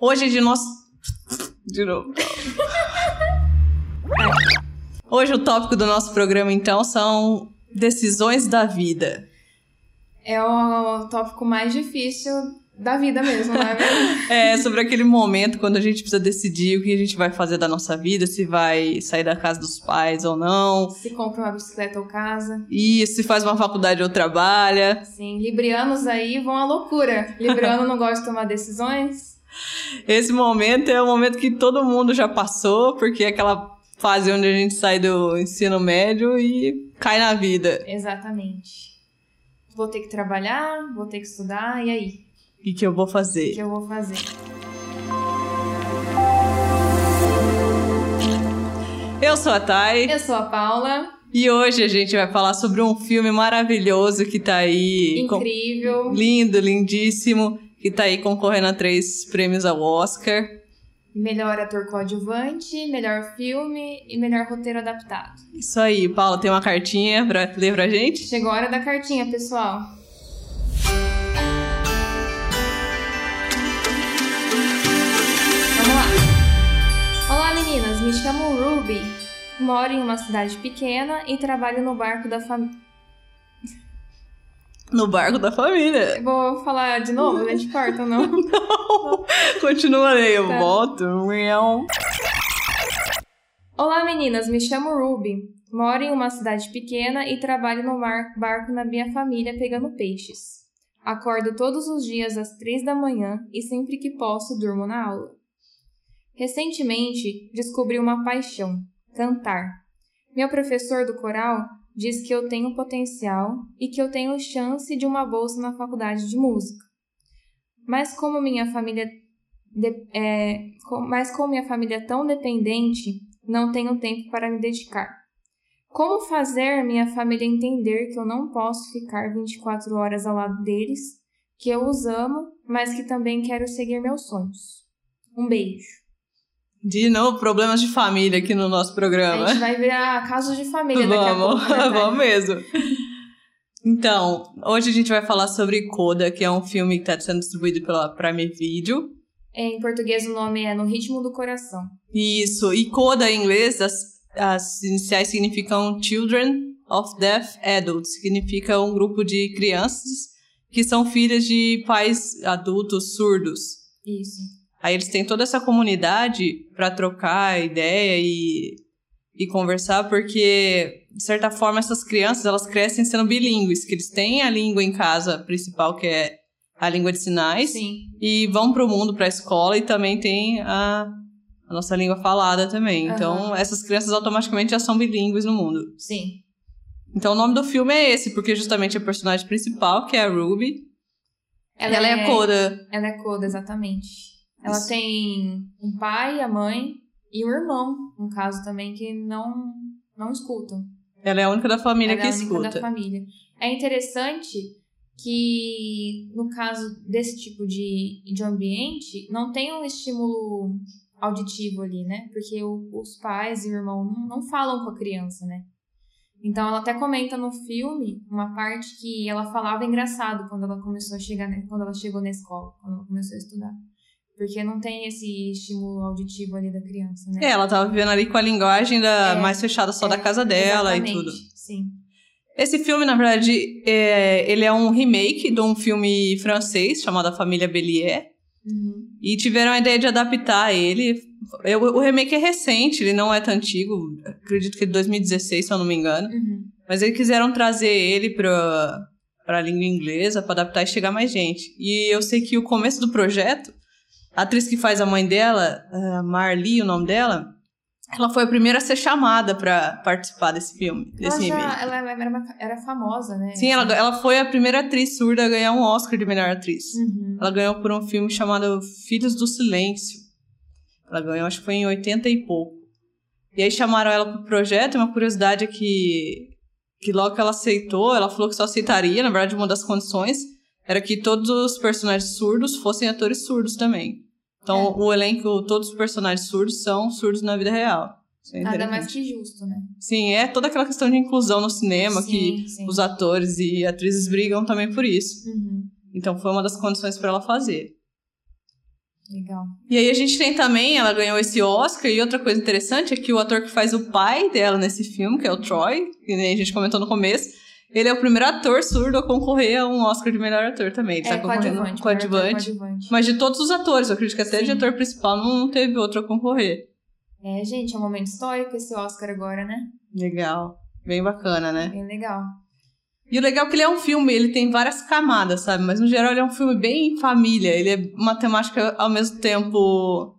Hoje de nós. De novo. Hoje o tópico do nosso programa, então, são decisões da vida. É o tópico mais difícil da vida mesmo, não é mesmo? é, sobre aquele momento quando a gente precisa decidir o que a gente vai fazer da nossa vida, se vai sair da casa dos pais ou não. Se compra uma bicicleta ou casa. E se faz uma faculdade ou trabalha. Sim, librianos aí vão à loucura. Libriano não gosta de tomar decisões. Esse momento é o momento que todo mundo já passou, porque é aquela fase onde a gente sai do ensino médio e cai na vida. Exatamente. Vou ter que trabalhar, vou ter que estudar, e aí? O que, que eu vou fazer? O que eu vou fazer? Eu sou a Thay. Eu sou a Paula. E hoje a gente vai falar sobre um filme maravilhoso que tá aí. Incrível. Com... Lindo, lindíssimo. Que tá aí concorrendo a três prêmios ao Oscar. Melhor ator coadjuvante, melhor filme e melhor roteiro adaptado. Isso aí, Paula, tem uma cartinha pra ler pra gente? Chegou a hora da cartinha, pessoal. meninas, me chamo Ruby. Moro em uma cidade pequena e trabalho no barco da família. No barco da família. Vou falar de novo? A gente corta, não? não. Continua aí, eu tá. volto. Olá, meninas, me chamo Ruby. Moro em uma cidade pequena e trabalho no barco na minha família pegando peixes. Acordo todos os dias às três da manhã e sempre que posso durmo na aula. Recentemente descobri uma paixão: cantar. Meu professor do coral diz que eu tenho potencial e que eu tenho chance de uma bolsa na faculdade de música. Mas como minha família de, é, com, mas como minha família é tão dependente, não tenho tempo para me dedicar. Como fazer minha família entender que eu não posso ficar 24 horas ao lado deles, que eu os amo, mas que também quero seguir meus sonhos? Um beijo. De novo, problemas de família aqui no nosso programa. A gente vai virar casos de família vamos, daqui a pouco. Né, vamos mesmo. Então, hoje a gente vai falar sobre Coda, que é um filme que está sendo distribuído pela Prime Video. Em português o nome é No Ritmo do Coração. Isso, e Coda em inglês, as, as iniciais significam Children of Deaf Adults, significa um grupo de crianças que são filhas de pais adultos surdos. Isso. Aí eles têm toda essa comunidade para trocar ideia e, e conversar, porque, de certa forma, essas crianças elas crescem sendo bilíngues, que eles têm a língua em casa principal, que é a língua de sinais, Sim. e vão para o mundo, para a escola, e também tem a, a nossa língua falada também. Uhum. Então, essas crianças automaticamente já são bilíngues no mundo. Sim. Então, o nome do filme é esse, porque justamente a personagem principal, que é a Ruby, ela, ela é, é a Coda. Ela é Coda, exatamente. Ela Isso. tem um pai, a mãe e o irmão, no caso também, que não, não escutam. Ela é a única da família Ela que é a única escuta. da família. É interessante que, no caso desse tipo de, de ambiente, não tem um estímulo auditivo ali, né? Porque o, os pais e o irmão não, não falam com a criança, né? Então ela até comenta no filme uma parte que ela falava engraçado quando ela começou a chegar, né? quando ela chegou na escola, quando ela começou a estudar. Porque não tem esse estímulo auditivo ali da criança, né? É, ela tava vivendo ali com a linguagem da, é, mais fechada só é, da casa dela e tudo. Sim. Esse filme, na verdade, é, ele é um remake de um filme francês chamado A Família Bélier. Uhum. E tiveram a ideia de adaptar ele. O, o, remake é recente, ele não é tão antigo. Acredito que é de 2016, se eu não me engano. Uhum. Mas eles quiseram trazer ele pra, pra língua inglesa, para adaptar e chegar mais gente. E eu sei que o começo do projeto a atriz que faz a mãe dela, Marli, o nome dela, ela foi a primeira a ser chamada para participar desse filme, desse ela já, ela era, era, famosa, né? Sim, ela, ela foi a primeira atriz surda a ganhar um Oscar de melhor atriz. Uhum. Ela ganhou por um filme chamado Filhos do Silêncio. Ela ganhou, acho que foi em 80 e pouco. E aí chamaram ela pro projeto, uma curiosidade é que, que logo que ela aceitou, ela falou que só aceitaria, na verdade, uma das condições era que todos os personagens surdos fossem atores surdos também. Então, é. o elenco, todos os personagens surdos são surdos na vida real. É Nada mais que justo, né? Sim, é toda aquela questão de inclusão no cinema sim, que sim. os atores e atrizes brigam também por isso. Uhum. Então, foi uma das condições para ela fazer. Legal. E aí a gente tem também, ela ganhou esse Oscar, e outra coisa interessante é que o ator que faz o pai dela nesse filme, que é o Troy, que a gente comentou no começo, ele é o primeiro ator surdo a concorrer a um Oscar de melhor ator também. Ele é, tá concorrendo coadjuvante, coadjuvante. coadjuvante. Mas de todos os atores, eu acredito que até Sim. de ator principal não teve outro a concorrer. É, gente, é um momento histórico esse Oscar agora, né? Legal. Bem bacana, né? Bem legal. E o legal é que ele é um filme, ele tem várias camadas, sabe? Mas no geral ele é um filme bem família. Ele é uma temática ao mesmo tempo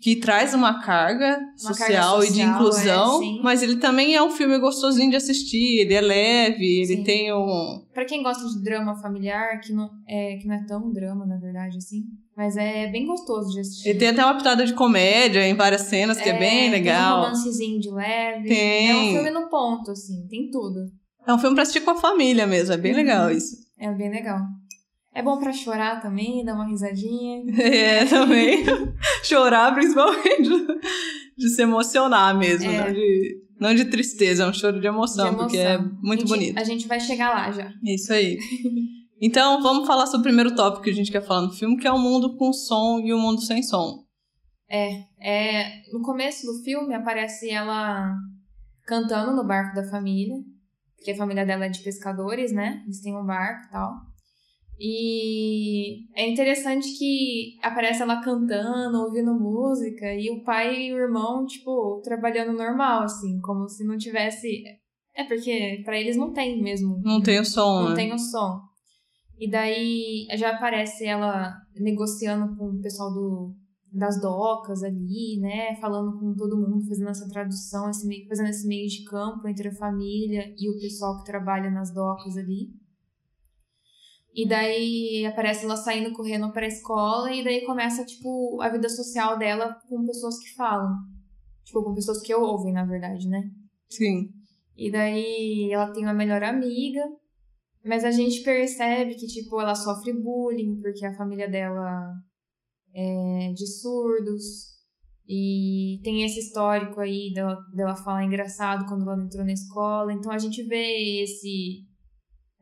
que traz uma carga, Uma social, carga e de social, inclusão, é, mas ele também é um filme gostosinho de assistir, ele é leve, ele Sim. tem um. Pra quem gosta de drama familiar, que não é, que não é tão drama, na verdade, assim, mas é bem gostoso de assistir. Ele tem até uma pitada de comédia em várias cenas, que é, bem Tem um legal. romancezinho de leve. Tem. É um filme no ponto, assim, tem tudo. É um filme pra assistir com a família mesmo, é bem Uhum. legal isso. É bem legal. É bom pra chorar também, dar uma risadinha. É, também. Chorar, principalmente, de se emocionar mesmo, É. não, de, não de tristeza, é um choro de emoção, De porque é emoção. muito A gente- bonito. A gente vai chegar lá já. É Isso aí. Então, vamos falar sobre o primeiro tópico que a gente quer falar no filme, que é o mundo com som e o mundo sem som. É, no começo do filme aparece ela cantando no barco da família, porque a família dela é de pescadores, né? Eles têm um barco e tal. E é interessante que aparece ela cantando, ouvindo música, e o pai e o irmão, tipo, trabalhando normal, assim, como se não tivesse. É porque pra eles não tem mesmo. Não tem o som, Não né? tem o som. E daí já aparece ela negociando com o pessoal do, das docas ali, né? Falando com todo mundo, fazendo essa tradução, esse meio, fazendo esse meio de campo entre a família e o pessoal que trabalha nas docas ali. E daí aparece ela saindo correndo pra escola e daí começa, tipo, a vida social dela com pessoas que falam. Tipo, com pessoas que ouvem, na verdade, né? Sim. E daí ela tem uma melhor amiga, mas a gente percebe que, tipo, ela sofre bullying porque a família dela é de surdos. E tem esse histórico aí dela, dela falar engraçado quando ela entrou na escola. Então a gente vê esse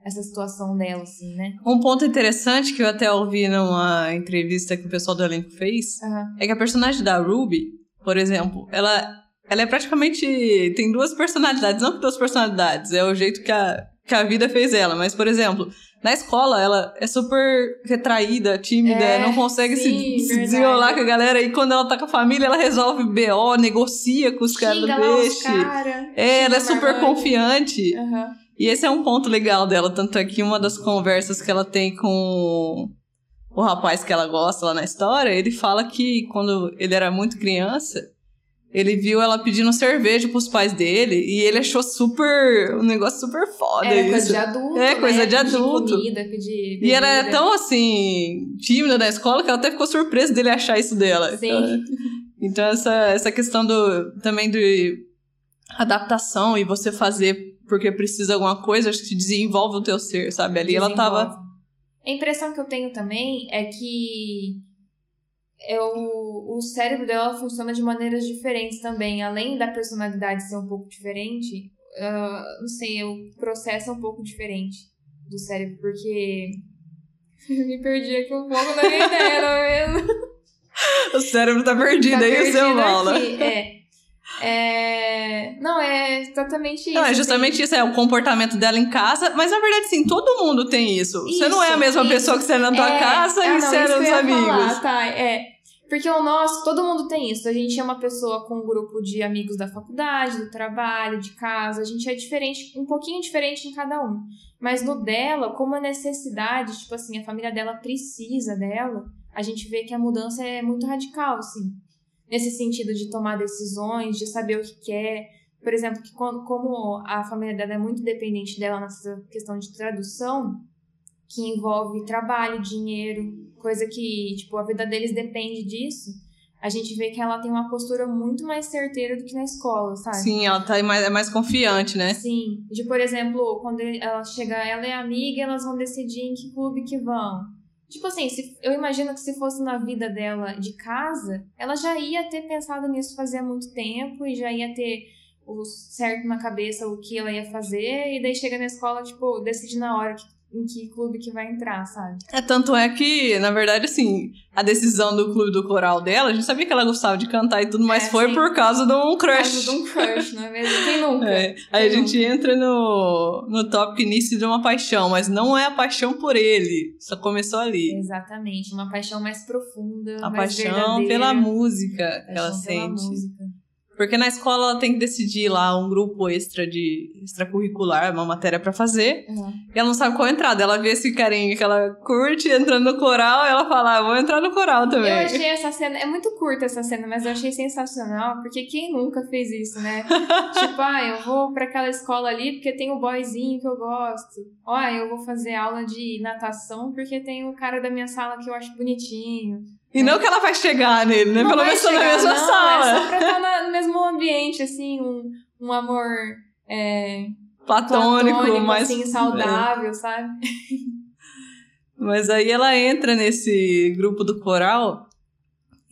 essa situação dela, assim, né? Um ponto interessante que eu até ouvi numa entrevista que o pessoal do elenco fez Aham. é que a personagem da Ruby, por exemplo, ela, ela é praticamente. tem duas personalidades, não que duas personalidades, é o jeito que a, que a vida fez ela. Mas, por exemplo, na escola ela é super retraída, tímida, É, não consegue se, sim, se verdade. desenrolar com a galera. E quando ela tá com a família, ela resolve BO, negocia com os caras do peixe. cara, É, ela é super confiante. Aham. E esse é um ponto legal dela, tanto é que uma das conversas que ela tem com o rapaz que ela gosta lá na história, ele fala que quando ele era muito criança, ele viu ela pedindo cerveja pros pais dele e ele achou super, um negócio super foda É, isso. coisa de adulto. É, coisa né? de Pedir adulto. comida, pedir E ela é tão assim, tímida na escola que ela até ficou surpresa dele achar isso dela. Sim. Então, então essa, essa questão do também de adaptação e você fazer porque precisa de alguma coisa, acho que desenvolve o teu ser, sabe? Ali ela tava. A impressão que eu tenho também é que é o, cérebro dela funciona de maneiras diferentes também. Além da personalidade ser um pouco diferente, ah, não sei, o processo é um pouco diferente do cérebro, porque. Eu me perdi aqui um pouco na minha ideia, não é mesmo? O cérebro tá perdido Tá aí, o seu aqui, É. É... Não, é exatamente isso. Não, é assim. justamente isso, é o comportamento dela em casa, mas na verdade, sim, todo mundo tem isso. você não é a Isso, mesma isso. pessoa que você é na tua É, casa ah, e não, você é isso nos amigos. Falar, tá, é. Porque o nosso, todo mundo tem isso. A gente é uma pessoa com um grupo de amigos da faculdade, do trabalho, de casa. A gente é diferente, um pouquinho diferente em cada um. Mas no dela, como a necessidade, tipo assim, a família dela precisa dela, a gente vê que a mudança é muito radical, assim. Nesse sentido de tomar decisões, de saber o que quer. Por exemplo, que quando, como a família dela é muito dependente dela nessa questão de tradução, que envolve trabalho, dinheiro, coisa que, tipo, a vida deles depende disso, a gente vê que ela tem uma postura muito mais certeira do que na escola, sabe? Sim, ela tá mais, é mais confiante, né? Sim. De, por exemplo, quando ela chega, ela é amiga, elas vão decidir em que clube que vão. Tipo assim, se, eu imagino que se fosse na vida dela de casa, ela já ia ter pensado nisso fazia muito tempo e já ia ter o certo na cabeça o que ela ia fazer, e daí chega na escola, tipo, decide na hora que em que clube que vai entrar, sabe? É, tanto é que, na verdade, assim, a decisão do clube do coral dela, a gente sabia que ela gostava de cantar e tudo, mas É, foi sim. por causa de um Por crush. causa de um crush, não é mesmo? Quem nunca? É, aí a Quem gente entra no, no tópico início de uma paixão, mas não é a paixão por ele, só começou ali. Exatamente, uma paixão mais profunda, A mais paixão verdadeira. pela música que ela sente. música. Porque na escola ela tem que decidir lá um grupo extra de extracurricular, uma matéria pra fazer. Uhum. E ela não sabe qual entrada. Ela vê esse carinha que ela curte entrando no coral e ela fala, ah, vou entrar no coral também. Eu achei essa cena, é muito curta essa cena, mas eu achei sensacional, porque quem nunca fez isso, né? tipo, ah, eu vou pra aquela escola ali porque tem o boyzinho que eu gosto. Ó, ah, eu vou fazer aula de natação porque tem o cara da minha sala que eu acho bonitinho. E não que ela vai chegar nele, né? Não Pelo menos tá na mesma não, sala. É só pra estar na- no mesmo ambiente, assim, um, um amor é, Platônico, platônico, mais. assim, saudável, sabe? Mas aí ela entra nesse grupo do coral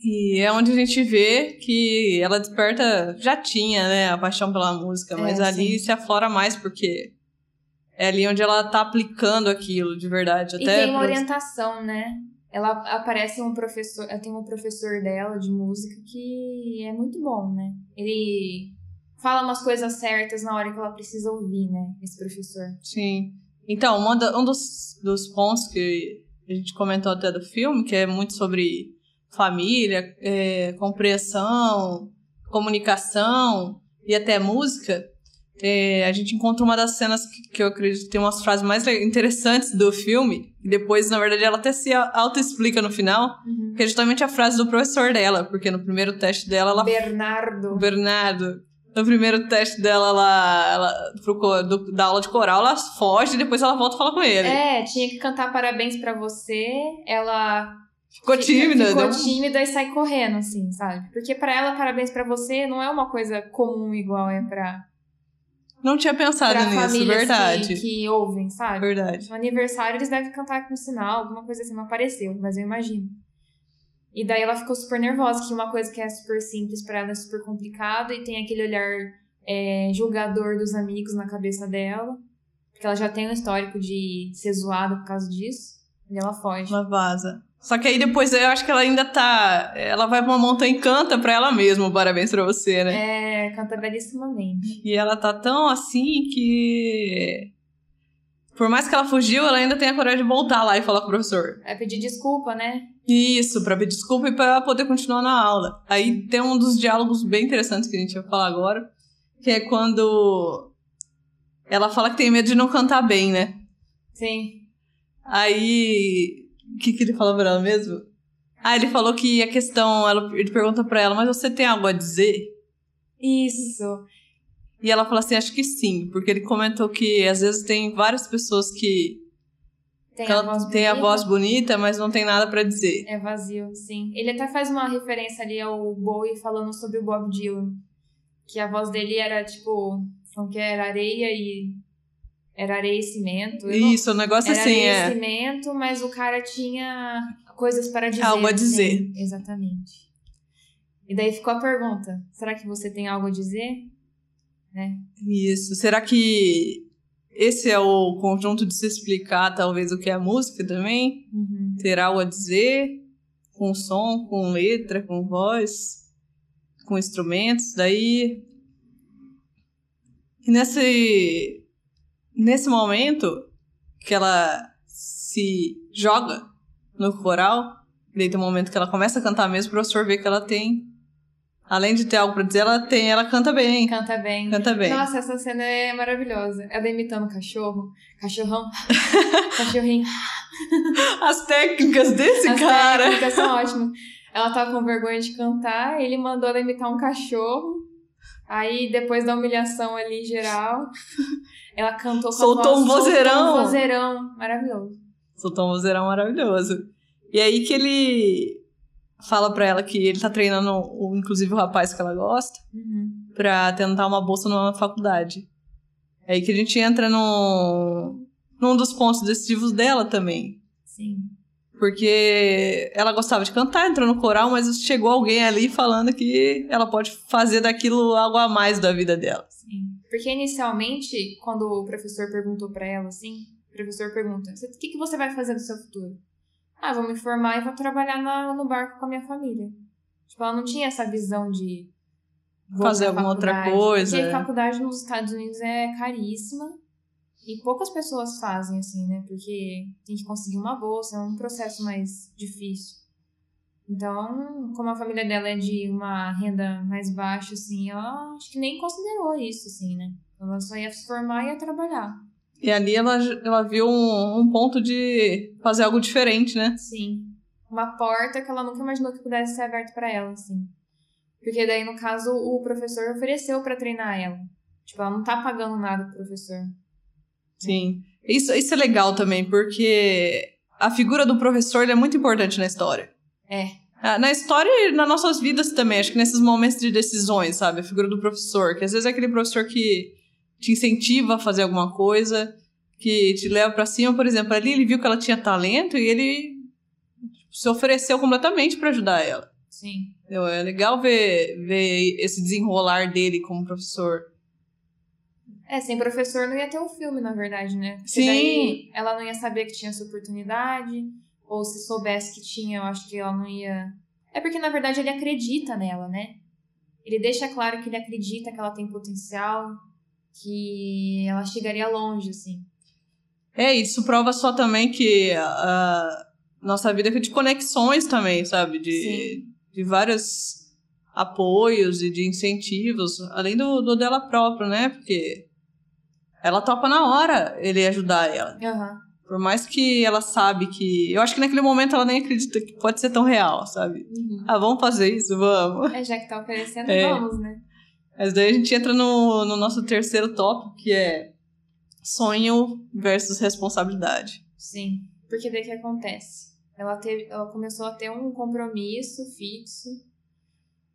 e é onde a gente vê que ela desperta, já tinha, né, a paixão pela música, É, mas ali sim. se aflora mais porque é ali onde ela tá aplicando aquilo de verdade. E Até tem uma orientação, né? Ela aparece um professor, tem um professor dela de música que é muito bom, né? Ele fala umas coisas certas na hora que ela precisa ouvir, né? Esse professor. Sim. Então, um dos, dos pontos que a gente comentou até do filme, que é muito sobre família, é, compreensão, comunicação e até música, é, a gente encontra uma das cenas que, que eu acredito que tem umas frases mais interessantes do filme, e depois, na verdade, ela até se auto-explica no final, que é justamente a frase do professor dela, porque no primeiro teste dela, ela Bernardo. Bernardo. No primeiro teste dela, ela, ela pro, do- da aula de coral, ela foge e depois ela volta e fala com ele. É, tinha que cantar parabéns pra você. Ela Ficou tímida. Ficou deu- tímida e sai correndo, assim, sabe? Porque pra ela, parabéns pra você não é uma coisa comum igual é pra, Não tinha pensado pra nisso, famílias verdade. que, que ouvem, sabe? Verdade. No aniversário eles devem cantar com sinal, alguma coisa assim, não apareceu, mas eu imagino. E daí ela ficou super nervosa, que uma coisa que é super simples pra ela é super complicada e tem aquele olhar é, julgador dos amigos na cabeça dela. Porque ela já tem um histórico de ser zoada por causa disso. E ela foge. Ela vaza. Só que aí depois eu acho que ela ainda tá. Ela vai pra uma montanha e canta pra ela mesma, parabéns pra você, né? É, canta belíssimamente. E ela tá tão assim que. Por mais que ela fugiu, ela ainda tem a coragem de voltar lá e falar com o professor. É pedir desculpa, né? Isso, pra pedir desculpa e pra poder continuar na aula. Aí tem um dos diálogos bem interessantes que a gente vai falar agora, que é quando ela fala que tem medo de não cantar bem, né? Sim. Aí, o que, que ele falou pra ela mesmo? Ah, ele falou que a questão, ela, ele pergunta pra ela, mas você tem algo a dizer? Isso. E ela fala assim, acho que sim, porque ele comentou que às vezes tem várias pessoas que Tem a cantam- voz têm a bonita. voz bonita, mas não tem nada pra dizer. É vazio, sim. Ele até faz uma referência ali ao Bowie falando sobre o Bob Dylan. Que a voz dele era tipo. Como que era? Areia e. Era areia e cimento. Eu não- Isso, o negócio Era assim areia é. e cimento, mas o cara tinha coisas para dizer. Algo a dizer. assim. Exatamente. E daí ficou a pergunta: será que você tem algo a dizer? Né? Isso. Será que esse é o conjunto de se explicar, talvez, o que é a música também? Uhum. Ter algo a dizer, com som, com letra, com voz, com instrumentos. Daí. E nesse. Nesse momento que ela se joga no coral, daí tem um momento que ela começa a cantar mesmo, o professor vê que ela tem. Além de ter algo pra dizer, ela tem, ela canta bem. Canta bem. Canta bem. Nossa, essa cena é maravilhosa. Ela imitando cachorro, cachorrão, cachorrinho. As técnicas desse As cara. técnicas são ótimas. Ela tava com vergonha de cantar, ele mandou ela imitar um cachorro. Aí, depois da humilhação ali geral, ela cantou com Soltou a voz, um vozeirão. Soltou um vozeirão. Maravilhoso. Soltou um vozeirão maravilhoso. E aí que ele fala pra ela que ele tá treinando, inclusive, o rapaz que ela gosta, Uhum. pra tentar uma bolsa numa faculdade. É aí que a gente entra num, num dos pontos decisivos dela também. Sim. Porque ela gostava de cantar, entrou no coral, mas chegou alguém ali falando que ela pode fazer daquilo algo a mais da vida dela. Sim. Porque inicialmente, quando o professor perguntou pra ela assim, professor pergunta: o que, que você vai fazer no seu futuro? Ah, vou me formar e vou trabalhar na, no barco com a minha família. Tipo, ela não tinha essa visão de fazer alguma outra coisa. Porque a faculdade nos Estados Unidos é caríssima e poucas pessoas fazem assim, né? Porque tem que conseguir uma bolsa, é um processo mais difícil. Então, como a família dela é de uma renda mais baixa, assim, ela acho que nem considerou isso, assim, né? Ela só ia se formar e ia trabalhar. E ali ela, ela viu um, um ponto de fazer algo diferente, né? Sim. Uma porta que ela nunca imaginou que pudesse ser aberta para ela, assim. Porque daí, no caso, o professor ofereceu para treinar ela. Tipo, ela não tá pagando nada pro professor. Sim. Isso, isso é legal também, porque a figura do professor é muito importante na história. É. Ah, na história e nas nossas vidas também, acho que nesses momentos de decisões, sabe? A figura do professor, que às vezes é aquele professor que te incentiva a fazer alguma coisa, que te leva para cima, por exemplo, ali ele viu que ela tinha talento e ele se ofereceu completamente para ajudar ela. Sim. Entendeu? É legal ver, ver esse desenrolar dele como professor. É, sem professor não ia ter um filme, na verdade, né? Porque Sim. Daí ela não ia saber que tinha essa oportunidade, ou se soubesse que tinha, eu acho que ela não ia. É porque, na verdade, ele acredita nela, né? Ele deixa claro que ele acredita que ela tem potencial, que ela chegaria longe, assim. É, isso prova só também que a nossa vida é de conexões também, sabe? De, de vários apoios e de incentivos, além do, do dela própria, né? Porque ela topa na hora ele ajudar ela. Uhum. Por mais que ela sabe que. Eu acho que naquele momento ela nem acredita que pode ser tão real, sabe? Uhum. Ah, vamos fazer isso, vamos. É, já que tá oferecendo, é. vamos, né? Mas daí a gente entra no, no nosso terceiro tópico, que é sonho versus responsabilidade. Sim, porque daí que acontece? Ela, teve, ela começou a ter um compromisso fixo,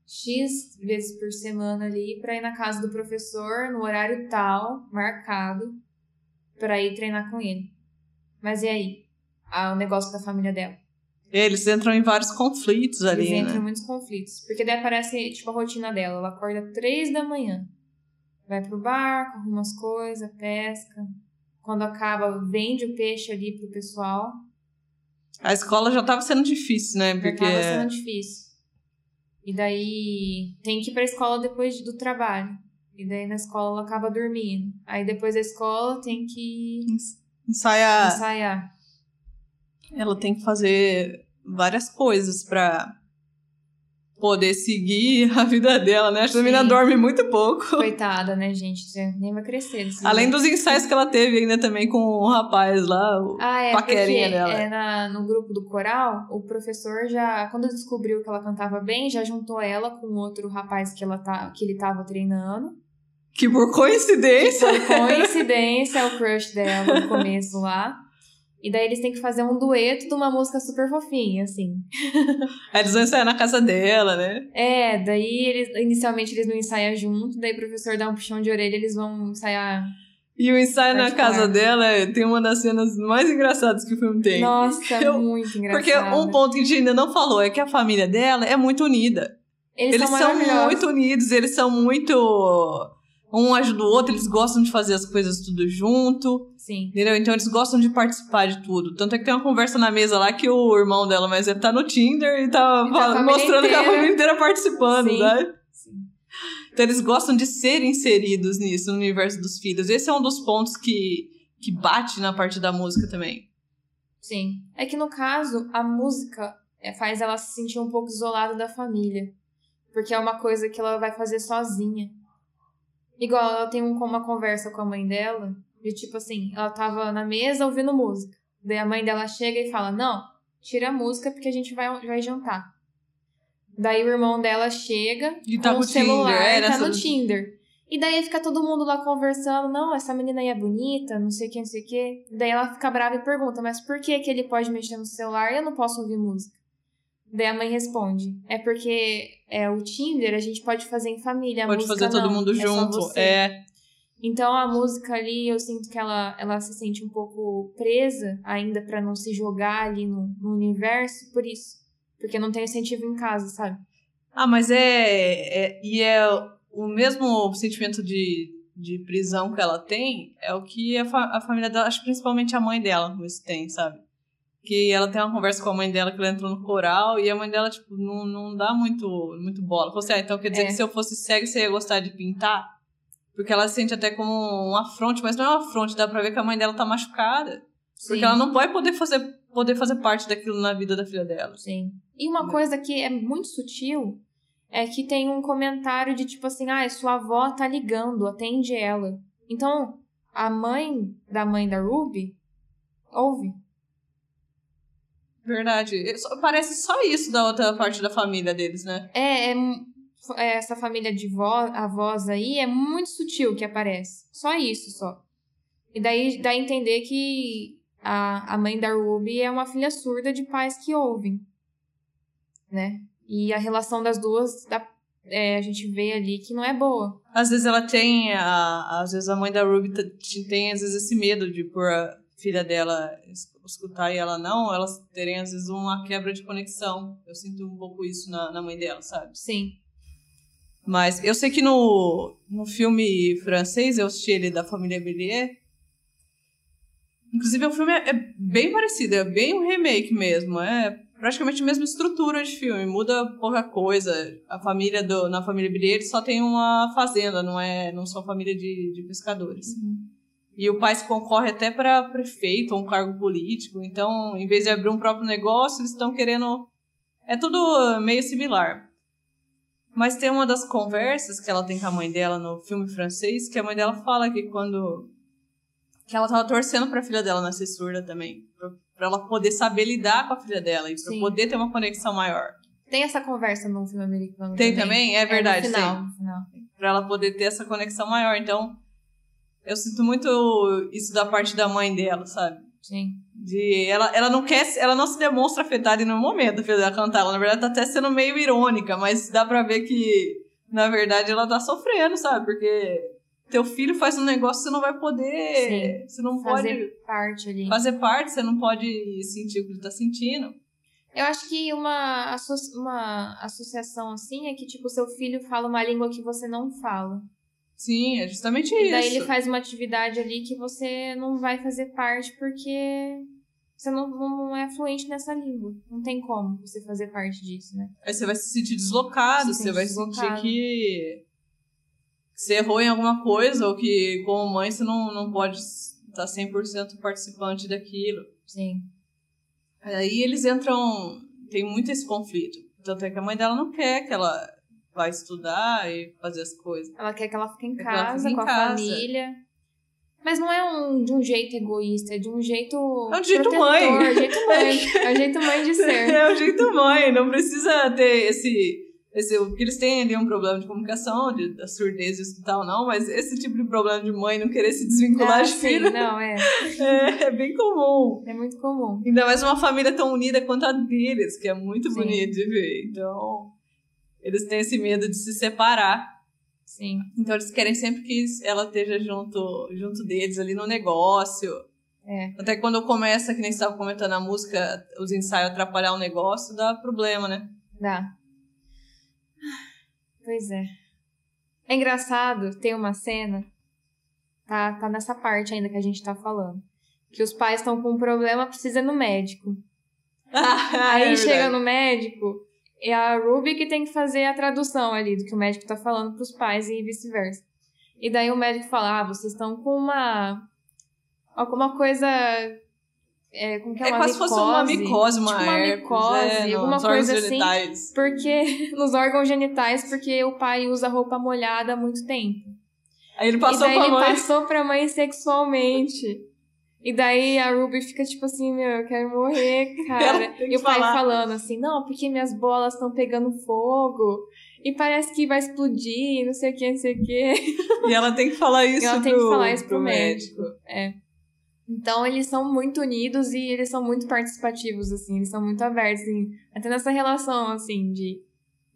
X vezes por semana ali, para ir na casa do professor no horário tal, marcado, para ir treinar com ele. Mas e aí? Ah, o negócio da família dela. Eles entram em vários conflitos ali, Eles entram né? em muitos conflitos. Porque daí aparece, tipo, a rotina dela. Ela acorda três da manhã. Vai pro barco, arruma as coisas, pesca. Quando acaba, vende o peixe ali pro pessoal. A escola já tava sendo difícil, né? Porque... Já tava sendo difícil. E daí tem que ir pra escola depois do trabalho. E daí na escola ela acaba dormindo. Aí depois da escola tem que ensaiar. ensaiar ela tem que fazer várias coisas para poder seguir a vida dela, né? Acho que a menina dorme muito pouco. Coitada, né, gente? Nem vai crescer. Além dos ensaios que ela teve ainda também com o rapaz lá, o ah, é, paquerinha dela. É, na, no grupo do coral, o professor já, quando descobriu que ela cantava bem, já juntou ela com outro rapaz que, ela tá, que ele tava treinando. Que por coincidência. Que por coincidência é o crush dela no começo lá. E daí eles têm que fazer um dueto de uma música super fofinha, assim. Aí eles vão ensaiar na casa dela, né? É, daí eles inicialmente eles não ensaiam junto, daí o professor dá um puxão de orelha eles vão ensaiar. E o ensaio na casa dela tem uma das cenas mais engraçadas que o filme tem. Nossa, Eu, muito engraçado. Porque um ponto que a gente ainda não falou é que a família dela é muito unida. Eles, eles são, são muito unidos, eles são muito um ajuda o outro, eles gostam de fazer as coisas tudo junto. Sim. Entendeu? Então eles gostam de participar de tudo. Tanto é que tem uma conversa na mesa lá que o irmão dela, mas ele tá no Tinder e tá, e tá mostrando que a família inteira participando, Sim. sabe? Sim. Então eles gostam de ser inseridos nisso, no universo dos filhos. Esse é um dos pontos que, que bate na parte da música também. Sim. É que no caso, a música é, faz ela se sentir um pouco isolada da família. Porque é uma coisa que ela vai fazer sozinha. Igual ela tem um, uma conversa com a mãe dela, de tipo assim, ela tava na mesa ouvindo música. Daí a mãe dela chega e fala: Não, tira a música porque a gente vai, vai jantar. Daí o irmão dela chega e tá com o celular Tinder, tá no Tinder. E daí fica todo mundo lá conversando, não, essa menina aí é bonita, não sei o que, não sei o que. Daí ela fica brava e pergunta, mas por que que ele pode mexer no celular e eu não posso ouvir música? Daí a mãe responde: É porque é o Tinder a gente pode fazer em família. pode fazer todo não, mundo é junto. É. Então a música ali eu sinto que ela, ela se sente um pouco presa ainda para não se jogar ali no, no, universo por isso. Porque não tem incentivo em casa, sabe? Ah, mas é, é. E é o mesmo sentimento de de prisão que ela tem é o que a, fa a família dela, acho que principalmente a mãe dela, isso tem, sabe? Que ela tem uma conversa com a mãe dela que ela entrou no coral e a mãe dela, tipo, não, não dá muito, muito bola. Falou assim, ah, então quer dizer É. que se eu fosse cega você ia gostar de pintar? Porque ela se sente até como um afronte, mas não é um afronte, dá pra ver que a mãe dela tá machucada. Porque Sim. ela não vai poder fazer, poder fazer parte daquilo na vida da filha dela. Sim. E uma Né? coisa que é muito sutil é que tem um comentário de tipo assim, ah, sua avó tá ligando, atende ela. Então, a mãe da mãe da Ruby ouve. Verdade. Só- Parece só isso da outra parte da família deles, né? É, é é, essa família de vó, avós aí é muito sutil que aparece. Só isso, só. E daí dá a entender que a, a mãe da Ruby é uma filha surda de pais que ouvem. Né? E a relação das duas, dá- é, a gente vê ali que não é boa. Às vezes ela tem, a, às vezes a mãe da Ruby tem às vezes esse medo de por a filha dela es- escutar e ela não, elas terem às vezes uma quebra de conexão. Eu sinto um pouco isso na, na mãe dela, sabe? Sim. Mas eu sei que no, no filme francês, eu assisti ele da família Bellier. Inclusive, o filme é, é bem parecido, é bem um remake mesmo. É praticamente a mesma estrutura de filme, muda pouca coisa. A família do, na família Bellier só tem uma fazenda, não é, não são família de, de pescadores. E o pai se concorre até para prefeito ou um cargo político. Então, em vez de abrir um próprio negócio, eles estão querendo. É tudo meio similar. Mas tem uma das conversas que ela tem com a mãe dela no filme francês, que a mãe dela fala que quando. que ela tava torcendo pra filha dela nascer surda também. Pra, pra ela poder saber lidar com a filha dela e pra Sim. poder ter uma conexão maior. Tem essa conversa num filme americano Tem também? É verdade, é, no final, tem. no final. Pra ela poder ter essa conexão maior. Então, eu sinto muito isso da parte da mãe dela, sabe? Sim. De ela, ela não quer, ela não se demonstra afetada em nenhum momento, a filha dela cantar. Ela, na verdade, tá até sendo meio irônica, mas dá pra ver que, na verdade, ela tá sofrendo, sabe? Porque teu filho faz um negócio que você não vai poder. Você não Fazer pode parte ali. fazer parte, você não pode sentir o que ele tá sentindo. Eu acho que uma, uma associação assim é que, tipo, seu filho fala uma língua que você não fala. Sim, é justamente E isso. daí ele faz uma atividade ali que você não vai fazer parte porque você não, não é fluente nessa língua. Não tem como você fazer parte disso, né? Aí você vai se sentir deslocado, Se você vai deslocado. sentir que você errou em alguma coisa, ou que, como mãe, você não, não pode estar 100% participante daquilo. Sim. Aí eles entram. Tem muito esse conflito. Tanto é que a mãe dela não quer que ela vá estudar e fazer as coisas. Ela quer que ela fique em Quer casa, fique em com a casa. família. Mas não é um, de um jeito egoísta, é de um jeito. É um jeito mãe. jeito mãe. É o jeito mãe de ser. É o jeito mãe, não precisa ter esse. esse porque eles têm ali um problema de comunicação, de, da surdez e escutar ou não, mas esse tipo de problema de mãe não querer se desvincular Ah, de sim, filho não, é. é, é bem comum. É muito comum. Ainda mais uma família tão unida quanto a deles, que é muito Sim. bonito de ver. Então, eles têm esse medo de se separar. Sim. Então eles querem sempre que ela esteja junto, junto deles ali no negócio. É. Até quando começa, que nem você estava comentando a música, os ensaios atrapalhar o negócio, dá problema, né? Dá. Pois é. É engraçado, tem uma cena, tá, tá nessa parte ainda que a gente tá falando. Que os pais estão com um problema, precisa ir no médico. Aí É chega no médico, é a Ruby que tem que fazer a tradução ali do que o médico tá falando pros pais e vice-versa. E daí o médico fala, ah, vocês estão com uma... Alguma coisa... É, como que é, É quase se fosse uma micose, uma, tipo uma herpes, micose, é, alguma nos órgãos coisa assim. genitais. Porque nos órgãos genitais, porque o pai usa roupa molhada há muito tempo. Aí ele passou e daí pra ele mãe. passou pra mãe sexualmente. E daí a Ruby fica tipo assim, meu, eu quero morrer, cara. Tem e o pai falar. falando assim, não, porque minhas bolas estão pegando fogo. E parece que vai explodir, não sei o que, não sei o que. E ela tem que falar isso E ela tem pro, que falar isso pro, pro médico. É. Então eles são muito unidos e eles são muito participativos, assim, eles são muito abertos, assim, até nessa relação, assim, de,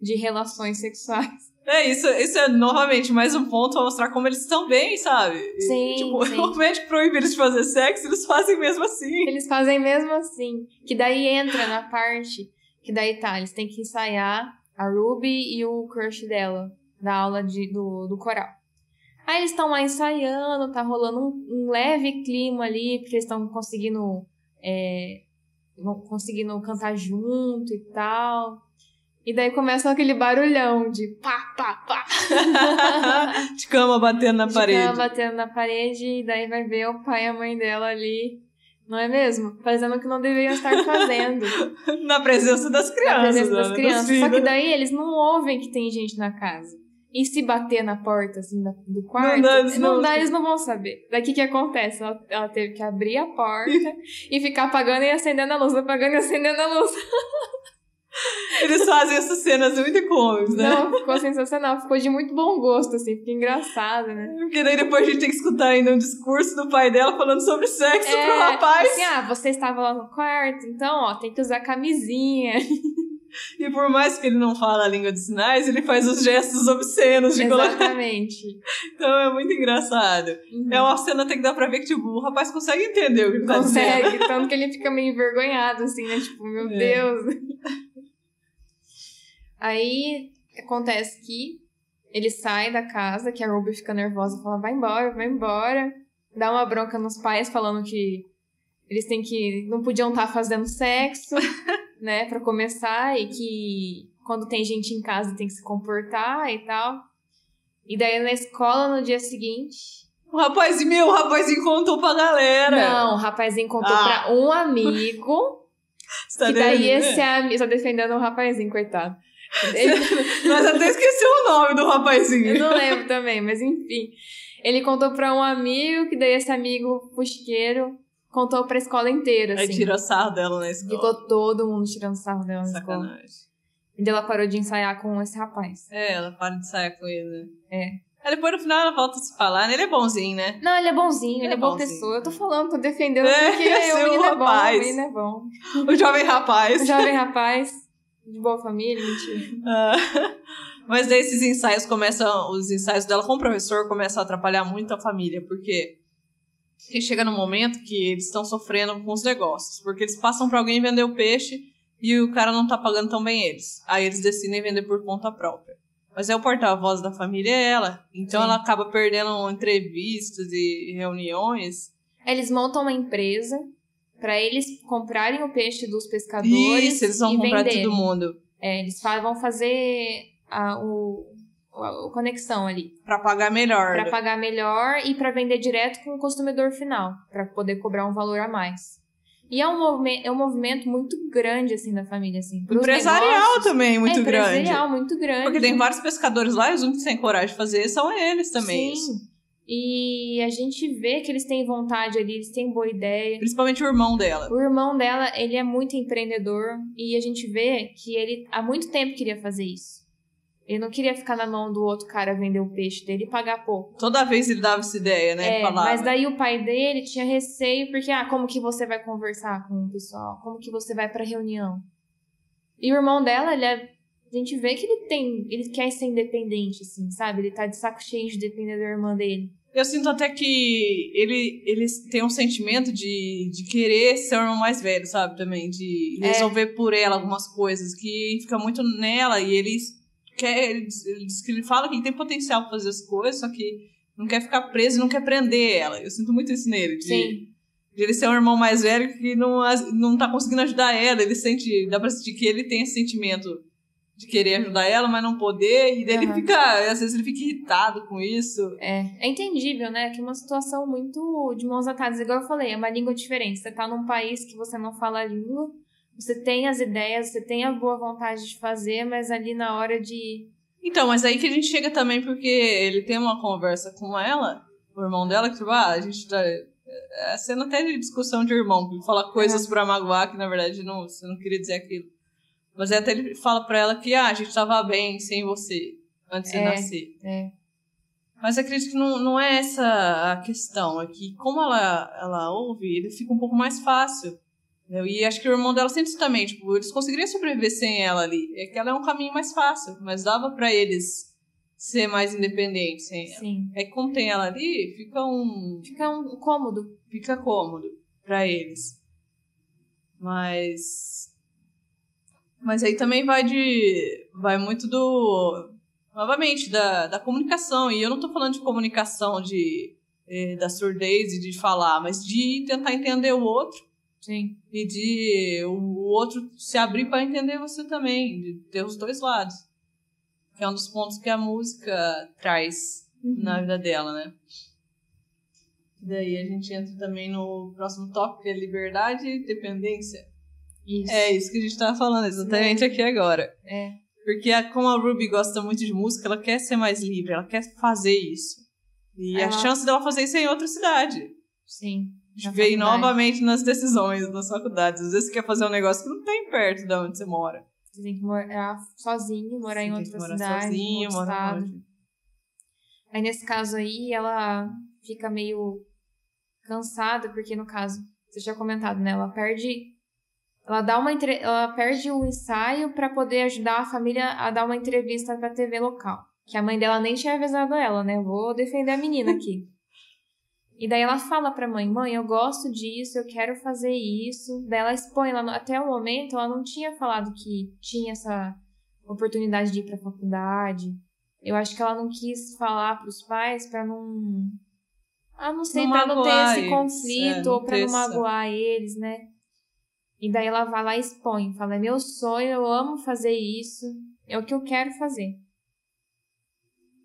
de relações sexuais. É, isso, isso é novamente mais um ponto pra mostrar como eles estão bem, sabe? E, Sim, tipo, sim. o médico proíbe eles de fazer sexo, eles fazem mesmo assim. Eles fazem mesmo assim. Que daí entra na parte que daí tá, eles têm que ensaiar a Ruby e o crush dela, da aula de, do, do coral. Aí eles estão lá ensaiando, tá rolando um, um, leve clima ali, porque eles estão conseguindo. É, conseguindo cantar junto e tal. E daí começa aquele barulhão de pá, pá, pá. de cama batendo na de parede. cama batendo na parede, e daí vai ver o pai e a mãe dela ali. Não é mesmo? Fazendo o que não deveriam estar fazendo. na presença das crianças. Na presença das né? crianças. Só que daí eles não ouvem que tem gente na casa. E se bater na porta, assim, do quarto, Não dá, eles não não- dá, eles não vão saber. Daí o que que acontece? Ela, ela teve que abrir a porta e ficar apagando e acendendo a luz, apagando e acendendo a luz. Eles fazem essas cenas muito cômicas, né? Não, ficou sensacional. Ficou de muito bom gosto, assim. Ficou engraçado, né? Porque daí depois a gente tem que escutar ainda um discurso do pai dela falando sobre sexo pro rapaz. Assim, ah, você estava lá no quarto, então, ó, tem que usar camisinha. E por mais que ele não fala a língua de sinais, ele faz os gestos obscenos de colocar. Exatamente. Então é muito engraçado. Uhum. É uma cena até que dá pra ver que, tipo, o rapaz consegue entender o que ele tá dizendo. Consegue, tanto que ele fica meio envergonhado, assim, né? Tipo, meu É. Deus. Aí acontece que ele sai da casa, que a Ruby fica nervosa e fala: vai embora, vai embora. Dá uma bronca nos pais falando que eles têm que. não podiam estar fazendo sexo, né, pra começar, e que quando tem gente em casa tem que se comportar e tal. E daí na escola no dia seguinte. O rapazinho, meu, o rapazinho contou pra galera. Não, o rapazinho contou Ah. pra um amigo. Você tá que daí defendendo? esse amigo. Tá defendendo o rapazinho, coitado. Ele- Mas até esqueceu o nome do rapazinho. eu não lembro também, mas enfim. Ele contou pra um amigo, que daí esse amigo fusqueiro contou pra escola inteira, Aí assim. tirou sarro dela na escola. Ficou todo mundo tirando sarro dela na escola. Sacanagem. E daí ela parou de ensaiar com esse rapaz. É, ela para de sair com ele, né? É. Aí depois no final ela volta a se falar, né? Ele é bonzinho, né? Não, ele é bonzinho, ele, Ele é é boa bonzinho. pessoa. Eu tô falando, tô defendendo É, porque o menino é bom, o rapaz. menino é bom. O jovem rapaz. Um jovem rapaz, de boa família, mentira. Ah, Mas daí esses ensaios começam, os ensaios dela com o professor começam a atrapalhar muito a família, porque que chega no momento que eles estão sofrendo com os negócios, porque eles passam pra alguém vender o peixe e o cara não tá pagando tão bem eles. Aí eles decidem vender por conta própria. Mas é o porta-voz da família é ela, então Sim. ela acaba perdendo entrevistas e reuniões. Eles montam uma empresa pra eles comprarem o peixe dos pescadores Isso, eles vão e comprar venderem. todo mundo É, eles vão fazer a, o, a, a conexão ali. Pra pagar melhor. Pra pagar melhor e pra vender direto com o consumidor final. Pra poder cobrar um valor a mais. E é um, movimento, é um movimento muito grande, assim, da família, assim. Empresarial negócios. também, muito é, grande. empresarial, muito grande. Porque tem vários pescadores lá e os únicos que têm coragem de fazer são eles também. Sim. E a gente vê que eles têm vontade ali, eles têm boa ideia. Principalmente o irmão dela. O irmão dela, ele é muito empreendedor e a gente vê que ele há muito tempo queria fazer isso. Ele não queria ficar na mão do outro cara vender o peixe dele e pagar pouco. Toda vez ele dava essa ideia, né? É, falava. mas daí o pai dele tinha receio porque, ah, como que você vai conversar com o pessoal? Como que você vai pra reunião? E o irmão dela, ele é, a gente vê que ele tem, ele quer ser independente, assim, sabe? Ele tá de saco cheio de depender da irmã dele. Eu sinto até que ele, ele tem um sentimento de, de querer ser o irmão mais velho, sabe? Também. De É. resolver por ela algumas coisas. Que fica muito nela e ele quer. Ele diz, ele diz que ele fala que ele tem potencial pra fazer as coisas, só que não quer ficar preso e não quer prender ela. Eu sinto muito isso nele. De, Sim. de ele ser um irmão mais velho que não, não tá conseguindo ajudar ela. Ele sente. Dá pra sentir que ele tem esse sentimento de querer ajudar ela, mas não poder. E daí ele Aham. fica. Às vezes ele fica irritado com isso. É, é entendível, né? Que é uma situação muito de mãos atadas. Igual eu falei, é uma língua diferente. Você tá num país que você não fala a língua, você tem as ideias, você tem a boa vontade de fazer, mas ali na hora de. Então, mas aí que a gente chega também porque ele tem uma conversa com ela, o irmão dela, que tipo, ah, a gente tá. É cena até de discussão de irmão, que fala coisas pra magoar que na verdade não, você não queria dizer aquilo. Mas até ele fala pra ela que ah, a gente tava bem sem você, antes de É. nascer. É, Mas acredito que não, não é essa a questão, é que como ela, ela ouve, ele fica um pouco mais fácil. entendeu? E acho que o irmão dela sente isso também, tipo, eles conseguiriam sobreviver sem ela ali. É que ela é um caminho mais fácil, mas dava pra eles ser mais independentes sem ela. sim. É que como tem ela ali, fica um. Fica um cômodo. fica cômodo pra eles. Mas. Mas aí também vai de. Vai muito do. novamente, da, da comunicação. E eu não tô falando de comunicação de, eh, da surdez e de falar, mas de tentar entender o outro. Sim. E de o outro se abrir para entender você também, de ter os dois lados. Que é um dos pontos que a música traz Uhum. na vida dela, né? Daí a gente entra também no próximo tópico, que é liberdade e dependência. Isso. É isso que a gente tava falando exatamente aqui agora. É. Porque a- como a Ruby gosta muito de música, ela quer ser mais livre, ela quer fazer isso. E a Ela- chance dela fazer isso é em outra cidade. Sim. A faculdade. novamente nas decisões das faculdades. Às vezes você quer fazer um negócio que não tem perto de onde você mora. Você tem que morar sozinho, morar em Você tem outra morar cidade, sozinho, em morar longe. Aí nesse caso aí, ela fica meio cansada, porque no caso, você tinha comentado, né? Ela perde. Ela dá uma entre... ela perde o ensaio pra poder ajudar a família a dar uma entrevista pra TV local. Que a mãe dela nem tinha avisado ela, né? Vou defender a menina aqui. E daí ela fala pra mãe, mãe, eu gosto disso, eu quero fazer isso. Daí ela expõe, ela, até o momento ela não tinha falado que tinha essa oportunidade de ir pra faculdade. Eu acho que ela não quis falar pros pais pra não. Ah, não sei, Não pra não ter esse eles, conflito é, ou pra não magoar eles, né? E daí ela vai lá e expõe, fala: é meu sonho, eu amo fazer isso, é o que eu quero fazer.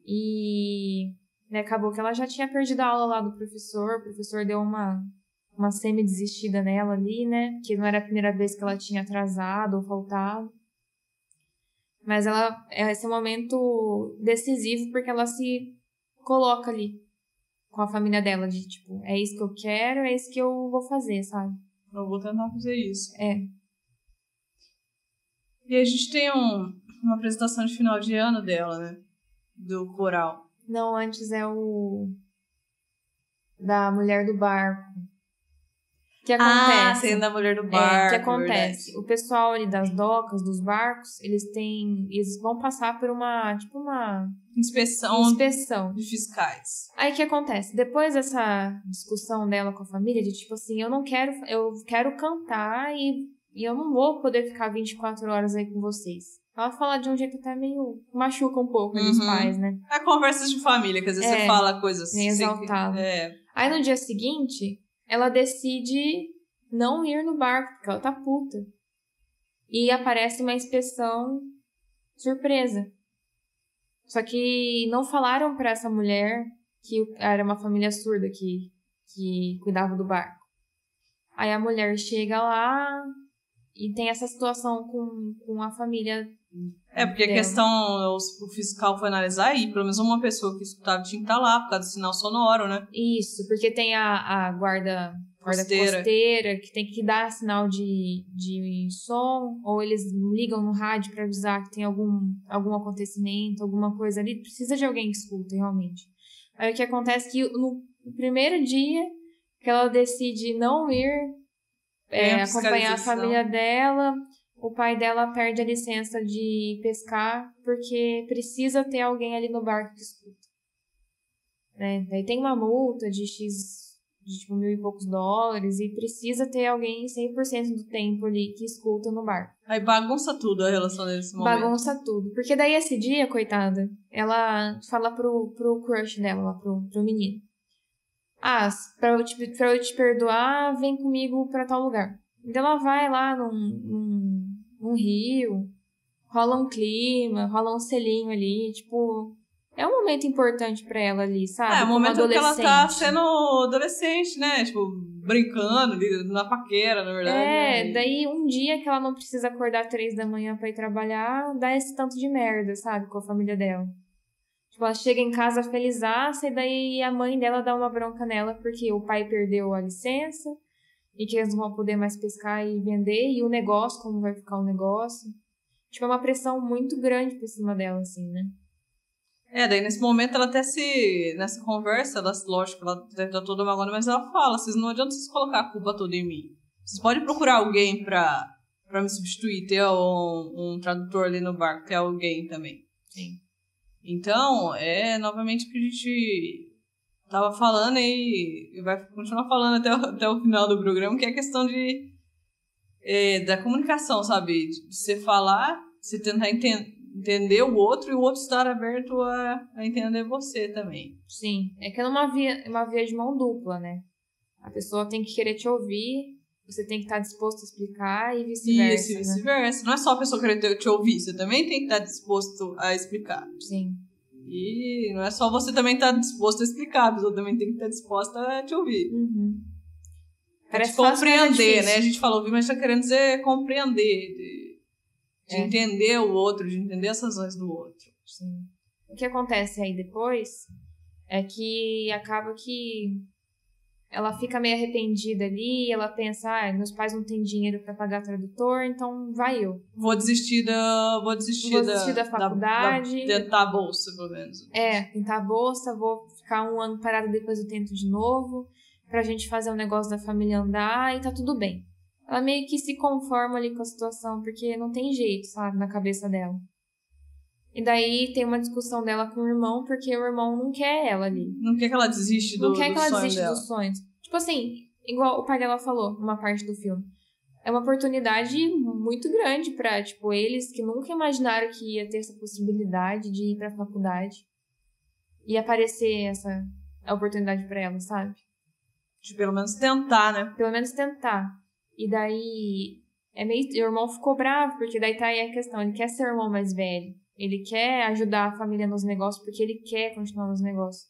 E né, acabou que ela já tinha perdido a aula lá do professor, o professor deu uma, uma semi-desistida nela ali, né? Que não era a primeira vez que ela tinha atrasado ou faltado. Mas ela, esse é um momento decisivo porque ela se coloca ali com a família dela, de tipo, é isso que eu quero, é isso que eu vou fazer, sabe? Eu vou tentar fazer isso. É. E a gente tem um, uma apresentação de final de ano dela, né? Do coral. Não, antes é o da mulher do barco. O que Ah, acontece? sendo da mulher do É, bar. o que acontece? O pessoal ali das docas, dos barcos, eles têm. Eles vão passar por uma. Tipo uma Inspeção inspeção. de fiscais. Aí o que acontece? Depois dessa discussão dela com a família, de tipo assim, eu não quero. Eu quero cantar e, e eu não vou poder ficar 24 horas aí com vocês. Ela fala de um jeito até meio. machuca um pouco ali os Uhum. pais, né? É conversas de família, que às vezes É, você fala coisas sem- exaltado. É, Aí no dia seguinte, ela decide não ir no barco, porque ela tá puta. E aparece uma inspeção surpresa. Só que não falaram pra essa mulher que era uma família surda que, que cuidava do barco. Aí a mulher chega lá e tem essa situação com, com a família. É, porque a questão, o fiscal foi analisar e pelo menos uma pessoa que escutava tinha que estar lá por causa do sinal sonoro, né? Isso, porque tem a, a guarda, guarda Costeira. costeira. que tem que dar sinal de, de som, ou eles ligam no rádio para avisar que tem algum, algum acontecimento, alguma coisa ali. Precisa de alguém que escuta, realmente. Aí o que acontece é que no, primeiro dia que ela decide não ir é, acompanhar a família dela, o pai dela perde a licença de pescar porque precisa ter alguém ali no barco que escuta. Né? Daí tem uma multa de X, de tipo mil e poucos dólares e precisa ter alguém 100% do tempo ali que escuta no barco. Aí bagunça tudo a relação nesse momento. Bagunça tudo. Porque daí esse dia, coitada, ela fala pro, pro crush dela, pro, pro menino. Ah, pra eu, te, pra eu te perdoar, vem comigo pra tal lugar. Então ela vai lá num, num, num rio, rola um clima, rola um selinho ali, tipo... É um momento importante pra ela ali, sabe? É, o Como momento que ela tá sendo adolescente, né? Tipo, brincando ali na paquera, na verdade. É, né? daí um dia que ela não precisa acordar três da manhã pra ir trabalhar, dá esse tanto de merda, sabe, com a família dela. Tipo, ela chega em casa felizaça e daí a mãe dela dá uma bronca nela porque o pai perdeu a licença e que eles não vão poder mais pescar e vender e o negócio, como vai ficar o negócio. Tipo, é uma pressão muito grande por cima dela, assim, né? É, daí nesse momento ela até se. Nessa conversa, ela, lógico, ela deve estar toda magoada, mas ela fala: vocês não adianta vocês colocar a culpa toda em mim. Vocês podem procurar alguém pra, pra me substituir, ter um, um tradutor ali no barco, ter alguém também. Sim. Então, é novamente que a gente tava falando e, e vai continuar falando até o, até o final do programa, que é a questão de é, da comunicação, sabe? De você falar, você tentar entender, entender o outro e o outro estar aberto a, a entender você também. Sim, é que é uma via, uma via de mão dupla, né? A pessoa tem que querer te ouvir, você tem que estar disposto a explicar e vice-versa. Isso, e vice-versa. Né? Não é só a pessoa querer te ouvir, você também tem que estar disposto a explicar. Sim. E não é só você também estar disposto a explicar, a pessoa também tem que estar disposta a te ouvir. Uhum. Parece compreender, né? A gente falou ouvir, mas está querendo dizer compreender, de, de é. entender o outro, de entender as razões do outro. Sim. O que acontece aí depois é que acaba que ela fica meio arrependida ali, ela pensa, ah, meus pais não têm dinheiro para pagar tradutor, então vai eu. Vou desistir da, vou desistir, vou desistir da, da faculdade, da, da, tentar a bolsa, pelo menos. É, tentar a bolsa, vou ficar um ano parada depois eu tento de novo, pra gente fazer o um negócio da família andar e tá tudo bem. Ela meio que se conforma ali com a situação, porque não tem jeito, sabe, na cabeça dela. E daí tem uma discussão dela com o irmão, porque o irmão não quer ela ali. Não quer que ela desiste do Não quer que ela desiste dela. dos sonhos. Tipo assim, igual o pai dela falou numa parte do filme. É uma oportunidade muito grande para tipo, eles que nunca imaginaram que ia ter essa possibilidade de ir pra faculdade. E aparecer essa oportunidade para ela, sabe? De pelo menos tentar, né? Pelo menos tentar. E daí. É meio. O irmão ficou bravo, porque daí tá aí a questão. Ele quer ser o irmão mais velho. Ele quer ajudar a família nos negócios porque ele quer continuar nos negócios.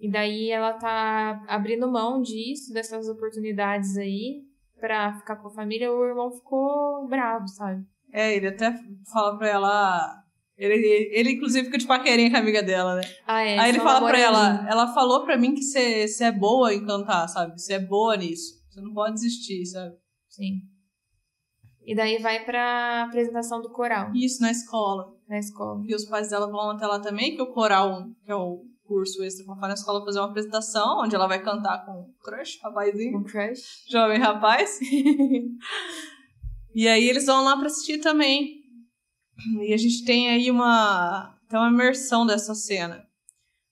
E daí ela tá abrindo mão disso, dessas oportunidades aí, pra ficar com a família. O irmão ficou bravo, sabe? É, ele até fala pra ela. Ele, ele inclusive fica de paquerinha com a amiga dela, né? Ah, é, Aí ele fala pra ela, ela falou pra mim que você é boa em cantar, sabe? Você é boa nisso. Você não pode desistir, sabe? Sim. E daí vai pra apresentação do coral. Isso, na escola. Na escola. E os pais dela vão até lá também, que o coral, que é o curso extra pra na escola, fazer uma apresentação, onde ela vai cantar com o crush, rapazinho. Um crush. Jovem rapaz. e aí eles vão lá pra assistir também. E a gente tem aí uma, tem uma imersão dessa cena.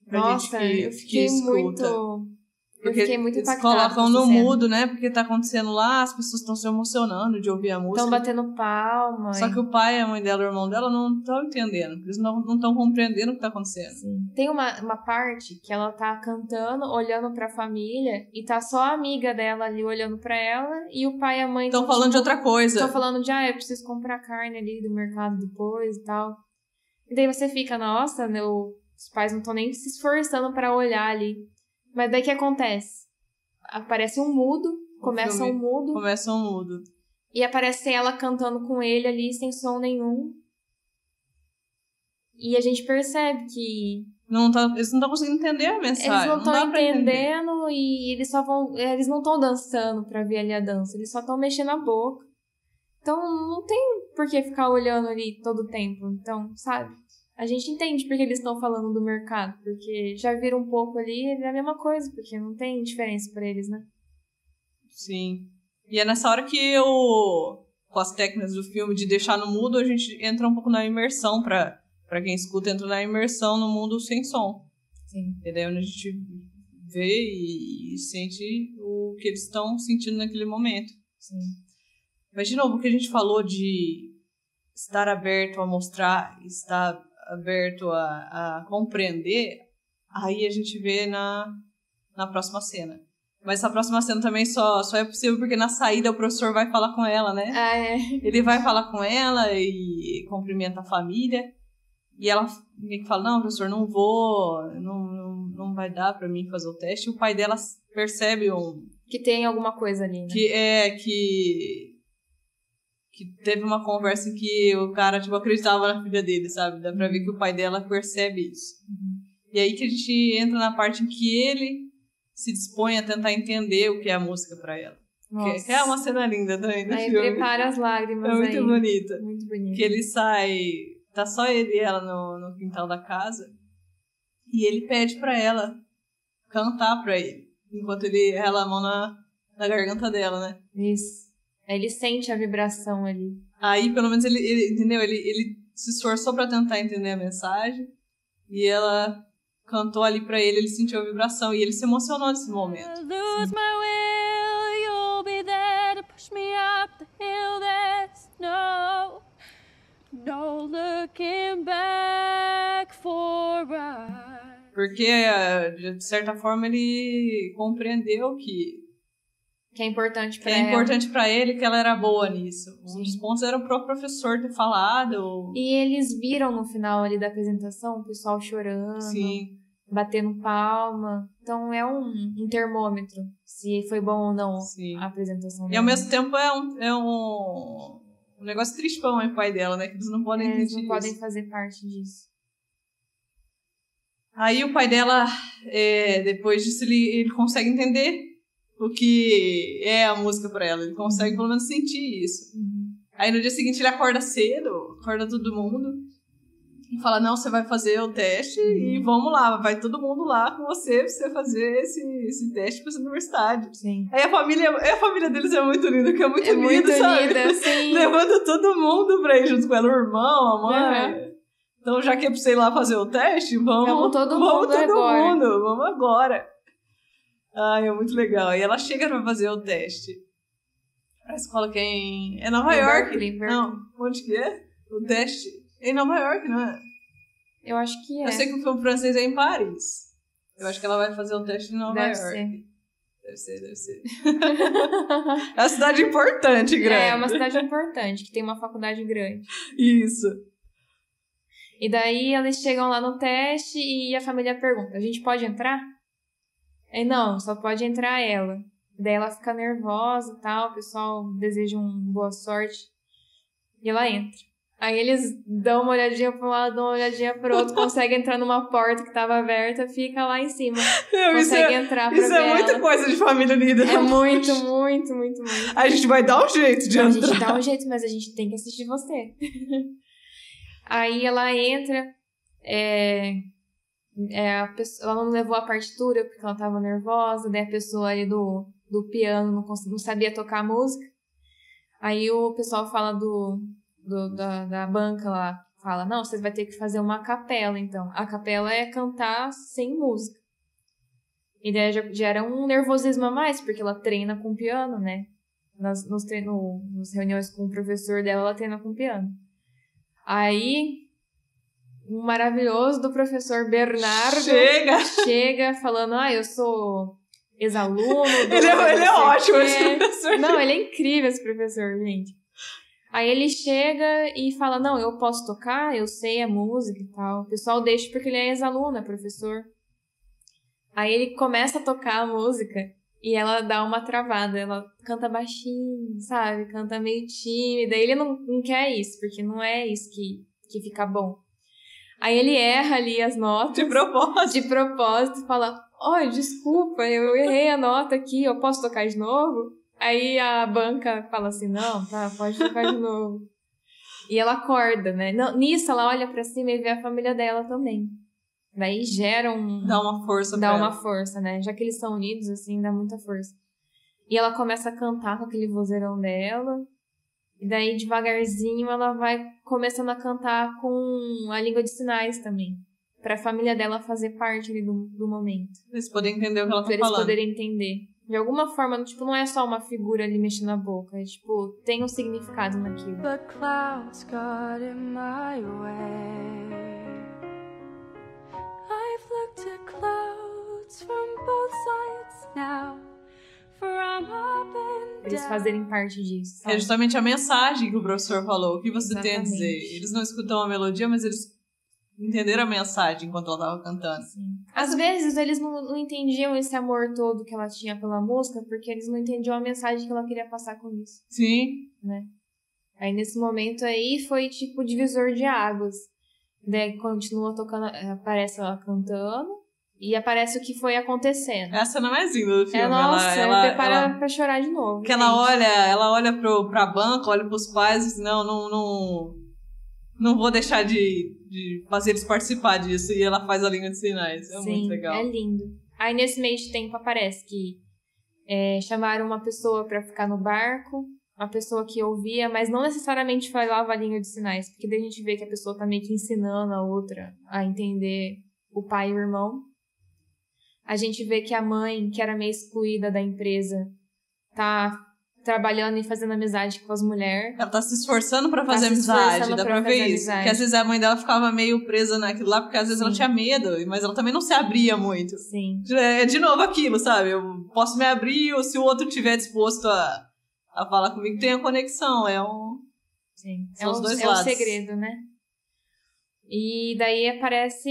Nossa, que, eu fiquei muito porque eu fiquei muito eles colocam no mudo, né? Porque tá acontecendo lá, as pessoas estão se emocionando de ouvir a música. Estão batendo palma. Só que o pai, a mãe dela, o irmão dela não estão entendendo. Eles não estão compreendendo o que tá acontecendo. Sim. Tem uma, uma parte que ela tá cantando, olhando pra família, e tá só a amiga dela ali olhando pra ela, e o pai e a mãe estão falando tipo, de outra coisa. Estão falando de, ah, eu preciso comprar carne ali do mercado depois e tal. E daí você fica, nossa, meu, os pais não estão nem se esforçando para olhar ali. Mas daí que acontece? Aparece um mudo, começa um mudo. Começa um mudo. E aparece ela cantando com ele ali sem som nenhum. E a gente percebe que. Não tá, eles não estão conseguindo entender a mensagem. Eles não estão entendendo e eles só vão. Eles não estão dançando pra ver ali a dança, eles só estão mexendo a boca. Então não tem por que ficar olhando ali todo o tempo. Então, sabe? A gente entende porque eles estão falando do mercado, porque já viram um pouco ali, é a mesma coisa, porque não tem diferença para eles, né? Sim. E é nessa hora que eu, com as técnicas do filme, de deixar no mudo, a gente entra um pouco na imersão para para quem escuta, entra na imersão no mundo sem som. Sim. Entendeu? Onde a gente vê e, e sente o que eles estão sentindo naquele momento. Sim. Mas, de novo, o que a gente falou de estar aberto a mostrar, estar aberto a, a compreender, aí a gente vê na, na próxima cena. Mas essa próxima cena também só, só é possível porque na saída o professor vai falar com ela, né? Ah, é. Ele vai falar com ela e cumprimenta a família. E ela meio que fala, não, professor, não vou, não, não, não vai dar para mim fazer o teste. E o pai dela percebe um... Que tem alguma coisa ali, né? Que é, que que teve uma conversa que o cara, tipo, acreditava na filha dele, sabe? Dá pra ver que o pai dela percebe isso. Uhum. E aí que a gente entra na parte em que ele se dispõe a tentar entender o que é a música para ela. Que, que, é uma cena linda também do aí filme. prepara as lágrimas É muito aí. bonita. Muito bonita. Que ele sai, tá só ele e ela no, no quintal da casa, e ele pede para ela cantar para ele, enquanto ele rela a mão na, na garganta dela, né? Isso. Ele sente a vibração ali. Aí, pelo menos, ele, ele entendeu? Ele, ele se esforçou para tentar entender a mensagem. E ela cantou ali para ele, ele sentiu a vibração. E ele se emocionou nesse momento. Lose my will, you'll be there to push me up the hill. There's no No looking back for right. Porque, de certa forma, ele compreendeu que que é importante para é importante para ele que ela era boa nisso. Um dos pontos era o próprio professor ter falado. E eles viram no final ali da apresentação o pessoal chorando, Sim. batendo palma. Então é um, um termômetro se foi bom ou não Sim. a apresentação. E ao mesmo tempo é um, é um, um negócio triste para o pai dela, né? Que eles não podem é, Eles não isso. podem fazer parte disso. Aí o pai dela, é, depois disso, ele, ele consegue entender o que é a música para ela. Ele consegue pelo menos sentir isso. Uhum. Aí no dia seguinte ele acorda cedo, acorda todo mundo e fala: Não, você vai fazer o teste uhum. e vamos lá, vai todo mundo lá com você pra você fazer esse, esse teste pra essa universidade. Sim. Aí a família, a família deles é muito linda, que é muito é linda, muito sabe? Linda, sim. Levando todo mundo pra ir junto com ela, o irmão, a mãe. Uhum. Então, já que é pra você ir lá fazer o teste, vamos, vamos todo vamos mundo todo agora. mundo, vamos agora. Ai, é muito legal. E ela chega pra fazer o teste. A escola que é em. É Nova em York? Berkeley, Berkeley. Não, onde que é? O teste. É em Nova York, não é? Eu acho que é. Eu sei que o filme francês é em Paris. Eu acho que ela vai fazer o teste em Nova deve York. Ser. Deve ser, deve ser. é uma cidade importante, grande. É, é uma cidade importante, que tem uma faculdade grande. Isso. E daí eles chegam lá no teste e a família pergunta: a gente pode entrar? Aí, não, só pode entrar ela. Daí ela fica nervosa e tal, o pessoal deseja um boa sorte. E ela entra. Aí eles dão uma olhadinha para um lado, dão uma olhadinha para outro, conseguem entrar numa porta que estava aberta, fica lá em cima. Não, consegue é, entrar pra Isso é muita ela. coisa de família unida. É muito, muito, muito, muito. A gente vai dar um jeito de A entrar. gente dá um jeito, mas a gente tem que assistir você. Aí ela entra, é, é, pessoa, ela não levou a partitura porque ela tava nervosa, daí a pessoa ali do, do piano não, não sabia tocar a música. Aí o pessoal fala do, do da, da banca lá, fala, não, você vai ter que fazer uma capela, então. A capela é cantar sem música. E daí já, já era um nervosismo a mais, porque ela treina com piano, né? Nas, nos, treino, nas reuniões com o professor dela, ela treina com piano. Aí maravilhoso do professor Bernardo chega, chega falando: Ah, eu sou ex-aluno. ele é, ele é ótimo, esse professor. Não, ele é incrível, esse professor, gente. Aí ele chega e fala: Não, eu posso tocar, eu sei a música e tal. O pessoal deixa porque ele é ex-aluno, é professor. Aí ele começa a tocar a música e ela dá uma travada. Ela canta baixinho, sabe? Canta meio tímida. Ele não, não quer isso, porque não é isso que, que fica bom. Aí ele erra ali as notas. De propósito. De propósito, fala: Oi, oh, desculpa, eu errei a nota aqui, eu posso tocar de novo? Aí a banca fala assim: Não, tá, pode tocar de novo. E ela acorda, né? Não, nisso ela olha para cima e vê a família dela também. Daí gera um. Dá uma força Dá uma ela. força, né? Já que eles são unidos, assim, dá muita força. E ela começa a cantar com aquele vozeirão dela. E daí, devagarzinho, ela vai começando a cantar com a língua de sinais também. Pra família dela fazer parte ali do, do momento. Eles poderem entender o que ela tá pra falando. eles poderem entender. De alguma forma, tipo, não é só uma figura ali mexendo a boca. É, tipo, tem um significado naquilo. But clouds got in my way. I've looked at clouds from both sides now. Eles fazerem parte disso. Sabe? É justamente a mensagem que o professor falou. O que você Exatamente. tem a dizer? Eles não escutam a melodia, mas eles entenderam a mensagem enquanto ela estava cantando. Sim. Às vezes eles não, não, entendiam esse amor todo que ela tinha pela música, porque eles não entendiam a mensagem que ela queria passar com isso. Sim. Né? Aí nesse momento aí foi tipo divisor de águas. Daí continua tocando, aparece ela cantando. E aparece o que foi acontecendo. Essa não é linda do filme. É, nossa, ela, ela prepara ela, pra chorar de novo. Que ela olha, ela olha pro, pra banca, olha pros pais e diz, não, não, não, não vou deixar de, de fazer eles participar disso. E ela faz a língua de sinais. É Sim, muito legal. é lindo. Aí nesse meio de tempo aparece que é, chamaram uma pessoa para ficar no barco, uma pessoa que ouvia, mas não necessariamente falava a língua de sinais, porque daí a gente vê que a pessoa tá meio que ensinando a outra a entender o pai e o irmão. A gente vê que a mãe, que era meio excluída da empresa, tá trabalhando e fazendo amizade com as mulheres. Ela tá se esforçando pra fazer se amizade, dá pra ver isso. amizade. Porque às vezes a mãe dela ficava meio presa naquilo lá, porque às vezes ela Sim. tinha medo, mas ela também não se abria muito. Sim. É de novo aquilo, sabe? Eu posso me abrir ou se o outro tiver disposto a, a falar comigo, tem a conexão. É um. Sim. São é os um, dois é um lados. segredo, né? E daí aparece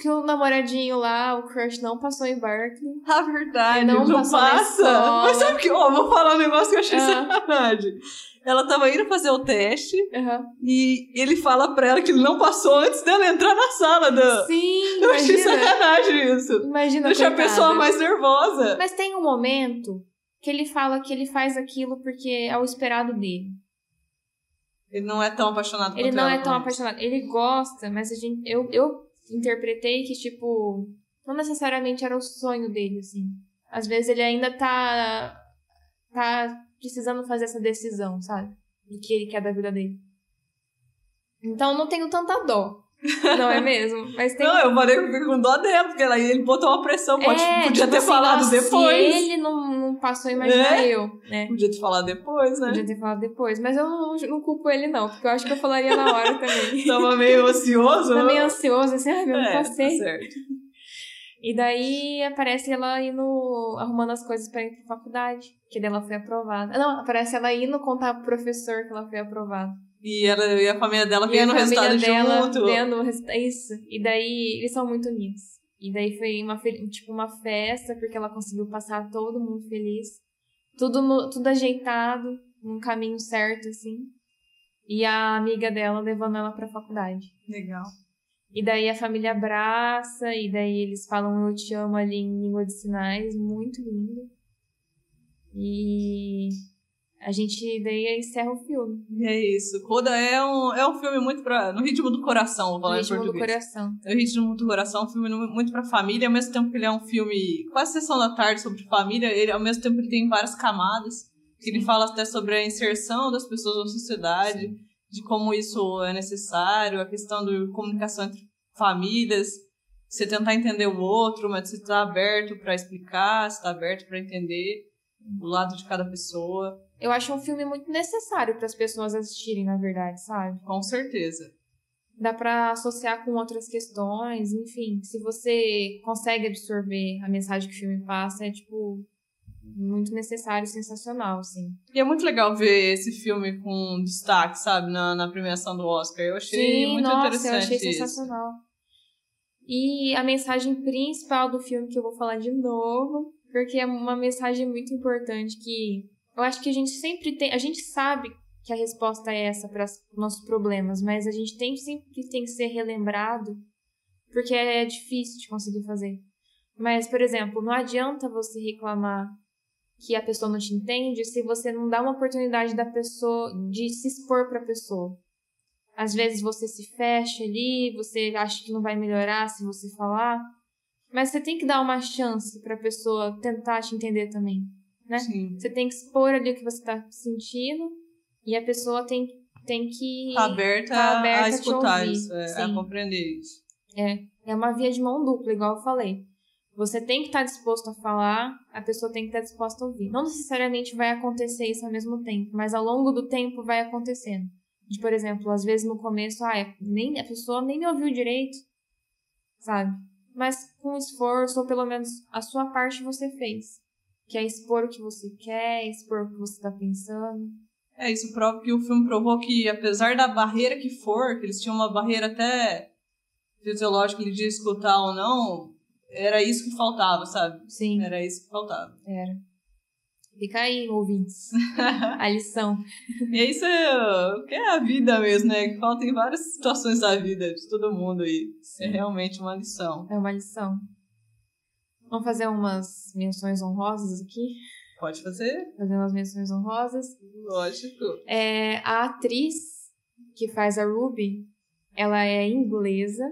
que o namoradinho lá, o crush, não passou em Berkeley. A verdade, Não não, passa. Mas sabe que, ó, vou falar um negócio que eu achei Ah. sacanagem. Ela tava indo fazer o teste Aham. e ele fala pra ela que ele não passou antes dela entrar na sala. Da... Sim, Eu achei imagina. sacanagem isso. Imagina, Deixa a coitada. pessoa mais nervosa. Mas tem um momento que ele fala que ele faz aquilo porque é o esperado dele. Ele não é tão apaixonado Ele não ela, é tão apaixonado. Ele gosta, mas a gente, eu, eu interpretei que, tipo, não necessariamente era o sonho dele, assim. Às vezes ele ainda tá, tá precisando fazer essa decisão, sabe? Do que ele quer da vida dele. Então não tenho tanta dó. Não é mesmo? Mas tem Não, eu falei com dó dela, porque ela, ele botou uma pressão, pode, É, podia tipo ter assim, falado nossa, depois. Se ele não, não passou, imagina É? eu, né? Podia ter falado depois, né? Podia ter falado depois. Mas eu não, não culpo ele, não, porque eu acho que eu falaria na hora também. Tava meio ansioso. Tá né? meio ansioso, assim, ai, meu, não é, passei. Tá certo. E daí aparece ela indo, arrumando as coisas pra ir pra faculdade, que dela foi aprovada. Não, aparece ela indo contar pro professor que ela foi aprovada. E, ela, e a família dela E vendo o resultado dela junto. vendo o resultado. Isso. E daí eles são muito unidos. E daí foi uma, tipo, uma festa, porque ela conseguiu passar todo mundo feliz. Tudo, no- tudo ajeitado, num caminho certo, assim. E a amiga dela levando ela pra faculdade. Legal. E daí a família abraça, e daí eles falam eu te amo ali em língua de sinais, muito lindo. E a gente daí encerra o filme. É isso. Coda é um, é um filme muito pra. No ritmo do coração, vou No falar em ritmo do português. coração. É o ritmo do coração, um filme muito pra família, ao mesmo tempo que ele é um filme quase sessão da tarde sobre família, ele ao mesmo tempo ele tem várias camadas. Que ele fala até sobre a inserção das pessoas na sociedade, de como isso é necessário, a questão da comunicação entre famílias, você tentar entender o outro, mas você estar aberto pra explicar, você tá aberto pra entender o lado de cada pessoa, Eu acho um filme muito necessário para as pessoas assistirem, na verdade, sabe? com certeza. Dá pra associar com outras questões, enfim. Se você consegue absorver a mensagem que o filme passa, é tipo muito necessário, sensacional, assim. E é muito legal ver esse filme com destaque, sabe, na, na premiação do Oscar. Eu achei muito nossa, interessante eu achei isso. sensacional. E a mensagem principal do filme que eu vou falar de novo, porque é uma mensagem muito importante que eu acho que a gente sempre tem, a gente sabe que a resposta é essa para os nossos problemas, mas a gente tem sempre tem que ser relembrado porque é difícil de conseguir fazer. Mas, por exemplo, não adianta você reclamar que a pessoa não te entende se você não dá uma oportunidade da pessoa de se expor para a pessoa. Às vezes você se fecha ali, você acha que não vai melhorar se você falar, mas você tem que dar uma chance para a pessoa tentar te entender também, né? Sim. Você tem que expor ali o que você está sentindo e a pessoa tem, tem que Tá aberta, tá aberta a escutar isso, é, a compreender isso. É uma via de mão dupla, igual eu falei. Você tem que estar disposto a falar, a pessoa tem que estar disposta a ouvir. Não necessariamente vai acontecer isso ao mesmo tempo, mas ao longo do tempo vai acontecendo. De, por exemplo, às vezes no começo, ah, é- nem, a pessoa nem me ouviu direito, sabe? Mas com esforço, ou pelo menos a sua parte você fez. Que é expor o que você quer, expor o que você está pensando. É, isso prova que o filme provou que, apesar da barreira que for, que eles tinham uma barreira até fisiológica de escutar ou não, era isso que faltava, sabe? Sim, Era isso que faltava. era. Fica aí, ouvintes. a lição. E isso é, o que é a vida mesmo, né? Que falta em várias situações da vida de todo mundo aí. É realmente uma lição. É uma lição. Vamos fazer umas menções honrosas aqui? Pode fazer? Fazer umas menções honrosas. Lógico. É, a atriz que faz a Ruby, ela é inglesa,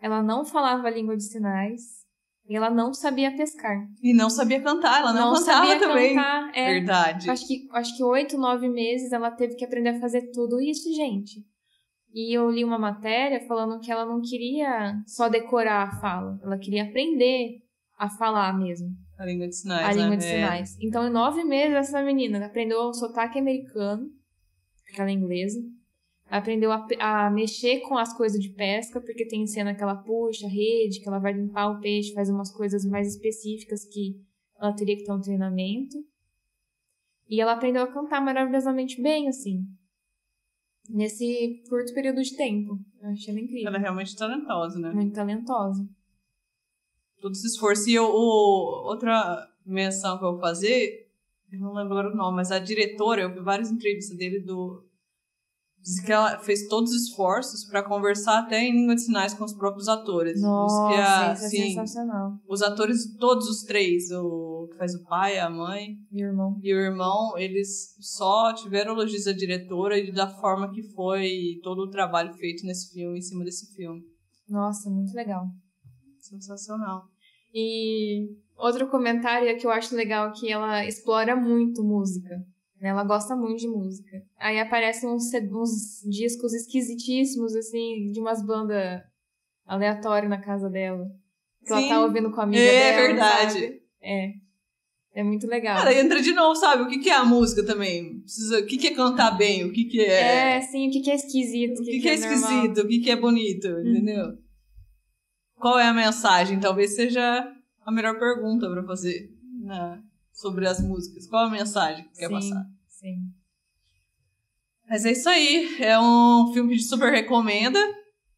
ela não falava a língua de sinais e ela não sabia pescar. E não sabia cantar, ela não, cantava sabia também. cantar. É, Verdade. acho que acho que oito, nove meses ela teve que aprender a fazer tudo isso, gente. E eu li uma matéria falando que ela não queria só decorar a fala, ela queria aprender a falar mesmo. A língua de sinais, a né? língua de É. sinais. Então, em nove meses, essa menina aprendeu o sotaque americano, porque ela é inglesa. Aprendeu a, a mexer com as coisas de pesca, porque tem cena que ela puxa a rede, que ela vai limpar o peixe, faz umas coisas mais específicas que ela teria que ter um treinamento. E ela aprendeu a cantar maravilhosamente bem, assim. Nesse curto período de tempo. Eu achei ela incrível. Ela é realmente talentosa, né? Muito talentosa. Todo esse esforço. E eu, o, outra menção que eu vou fazer, eu não lembro agora o nome, mas a diretora, eu vi várias entrevistas dele do. Diz que ela fez todos os esforços para conversar até em língua de sinais com os próprios atores. Nossa, que a, isso é assim, sensacional. os atores, todos os três, o que faz o pai, a mãe Meu irmão. e o irmão, eles só tiveram elogios da diretora e da forma que foi todo o trabalho feito nesse filme, em cima desse filme. Nossa, muito legal. Sensacional. E outro comentário é que eu acho legal que ela explora muito música. né? Ela gosta muito de música. Aí aparecem uns, uns discos esquisitíssimos, assim, de umas bandas aleatórias na casa dela. Que ela Sim. tá ouvindo com a amiga É dela. verdade. sabe? É. É muito legal. Cara, entra de novo, sabe? O que, que é a música também? Precisa, o que, que é cantar bem? O que, que é. É, sim, o que, que é esquisito, o que, que é normal. Uhum. esquisito? O que, que é bonito? Entendeu? Qual é a mensagem? Talvez seja a melhor pergunta pra fazer né, sobre as músicas. Qual a mensagem que quer Sim, passar? sim. Mas é isso aí. É um filme que a gente super recomenda.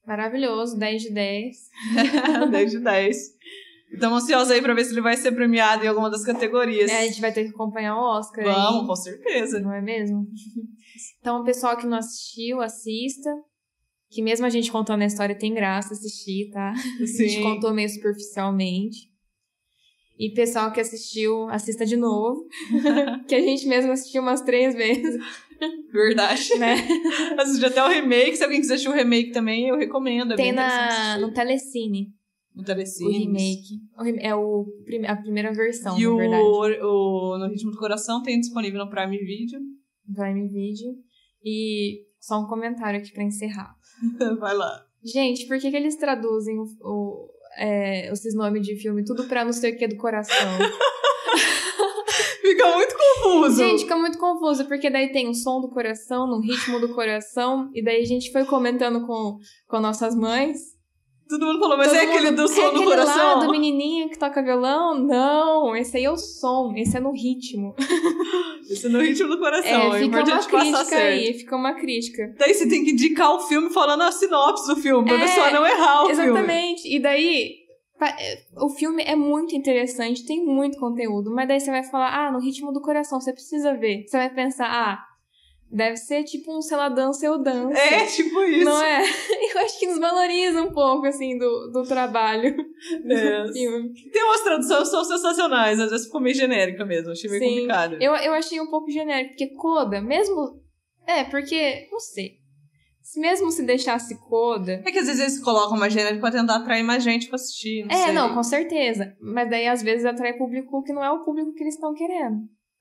Maravilhoso, 10 de 10. 10 de 10. Estamos ansiosos aí pra ver se ele vai ser premiado em alguma das categorias. É, a gente vai ter que acompanhar o Oscar. Vamos, aí. com certeza. Não é mesmo? Então, o pessoal que não assistiu, assista. Que mesmo a gente contando a história, tem graça assistir, tá? A gente Sim. contou meio superficialmente. E pessoal que assistiu, assista de novo. que a gente mesmo assistiu umas três vezes, Verdade. né? Assistir até o remake. Se alguém quiser assistir o remake também, eu recomendo. É Tem na, no Telecine no o Telecine. remake. O rem- é o, a primeira versão, E na o, verdade. o No Ritmo do Coração tem disponível no Prime Video. Prime Video. E só um comentário aqui pra encerrar. Vai lá. Gente, por que, que eles traduzem o, o- é, esses nomes de filme tudo pra não sei o que do coração? Fica muito confuso. gente, fica muito confuso, porque daí tem o som do coração, no ritmo do coração, e daí a gente foi comentando com, com nossas mães. Todo mundo falou, mas Todo é aquele mundo, do som é do aquele coração? lá do menininho que toca violão? Não, esse aí é o som, esse é no ritmo. Esse é no ritmo do coração. é, É, fica uma importante passar crítica certo. aí, fica uma crítica. Daí você tem que indicar o filme falando a sinopse do filme, pra É, pessoa não errar o filme. Exatamente. E daí, é, o filme é muito interessante, tem muito conteúdo, mas daí você vai falar, ah, no ritmo do coração, você precisa ver. Você vai pensar, ah, deve ser tipo um sei lá, dança eu danço. É, tipo isso. Não é? Eu acho que desvaloriza um pouco, assim, do, do trabalho É. do filme. Tem umas traduções que são sensacionais, às vezes ficou meio genérica mesmo, achei meio Sim. complicado. Eu, eu achei um pouco genérico, porque Coda, mesmo. É, porque, não sei. Se mesmo se deixasse Coda. É que às vezes eles colocam uma genérica pra tentar atrair mais gente pra assistir, não É, sei. não, com certeza. Mas daí às vezes atrai público que não é o público que eles estão querendo.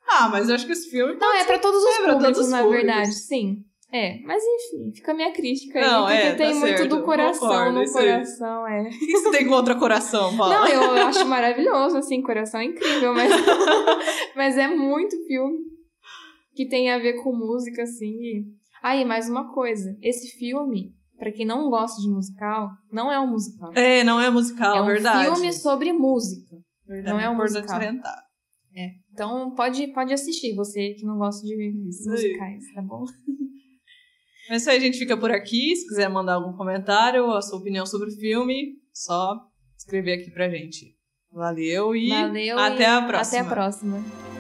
Ah, mas eu acho que esse filme... Não, é pra todos os É, públicos, todos os na públicos. verdade, sim. É, mas enfim, fica a minha crítica aí, Não, porque é, tá tem muito certo, do coração concordo, no aí. coração, é. O que você tem contra coração, Paula? Não, eu acho maravilhoso, assim, coração é incrível, mas, mas é muito filme que tem a ver com música, assim. E... Ah, e mais uma coisa, esse filme, pra quem não gosta de musical, não é um musical. É, não é musical, é um verdade. filme sobre música. Verdade, não é um importante musical. salientar. Então pode, pode assistir, você que não gosta de musicais, tá bom? Mas isso aí, a gente fica por aqui. Se quiser mandar algum comentário, a sua opinião sobre o filme, só escrever aqui pra gente. Valeu e Valeu até e a próxima. Até a próxima.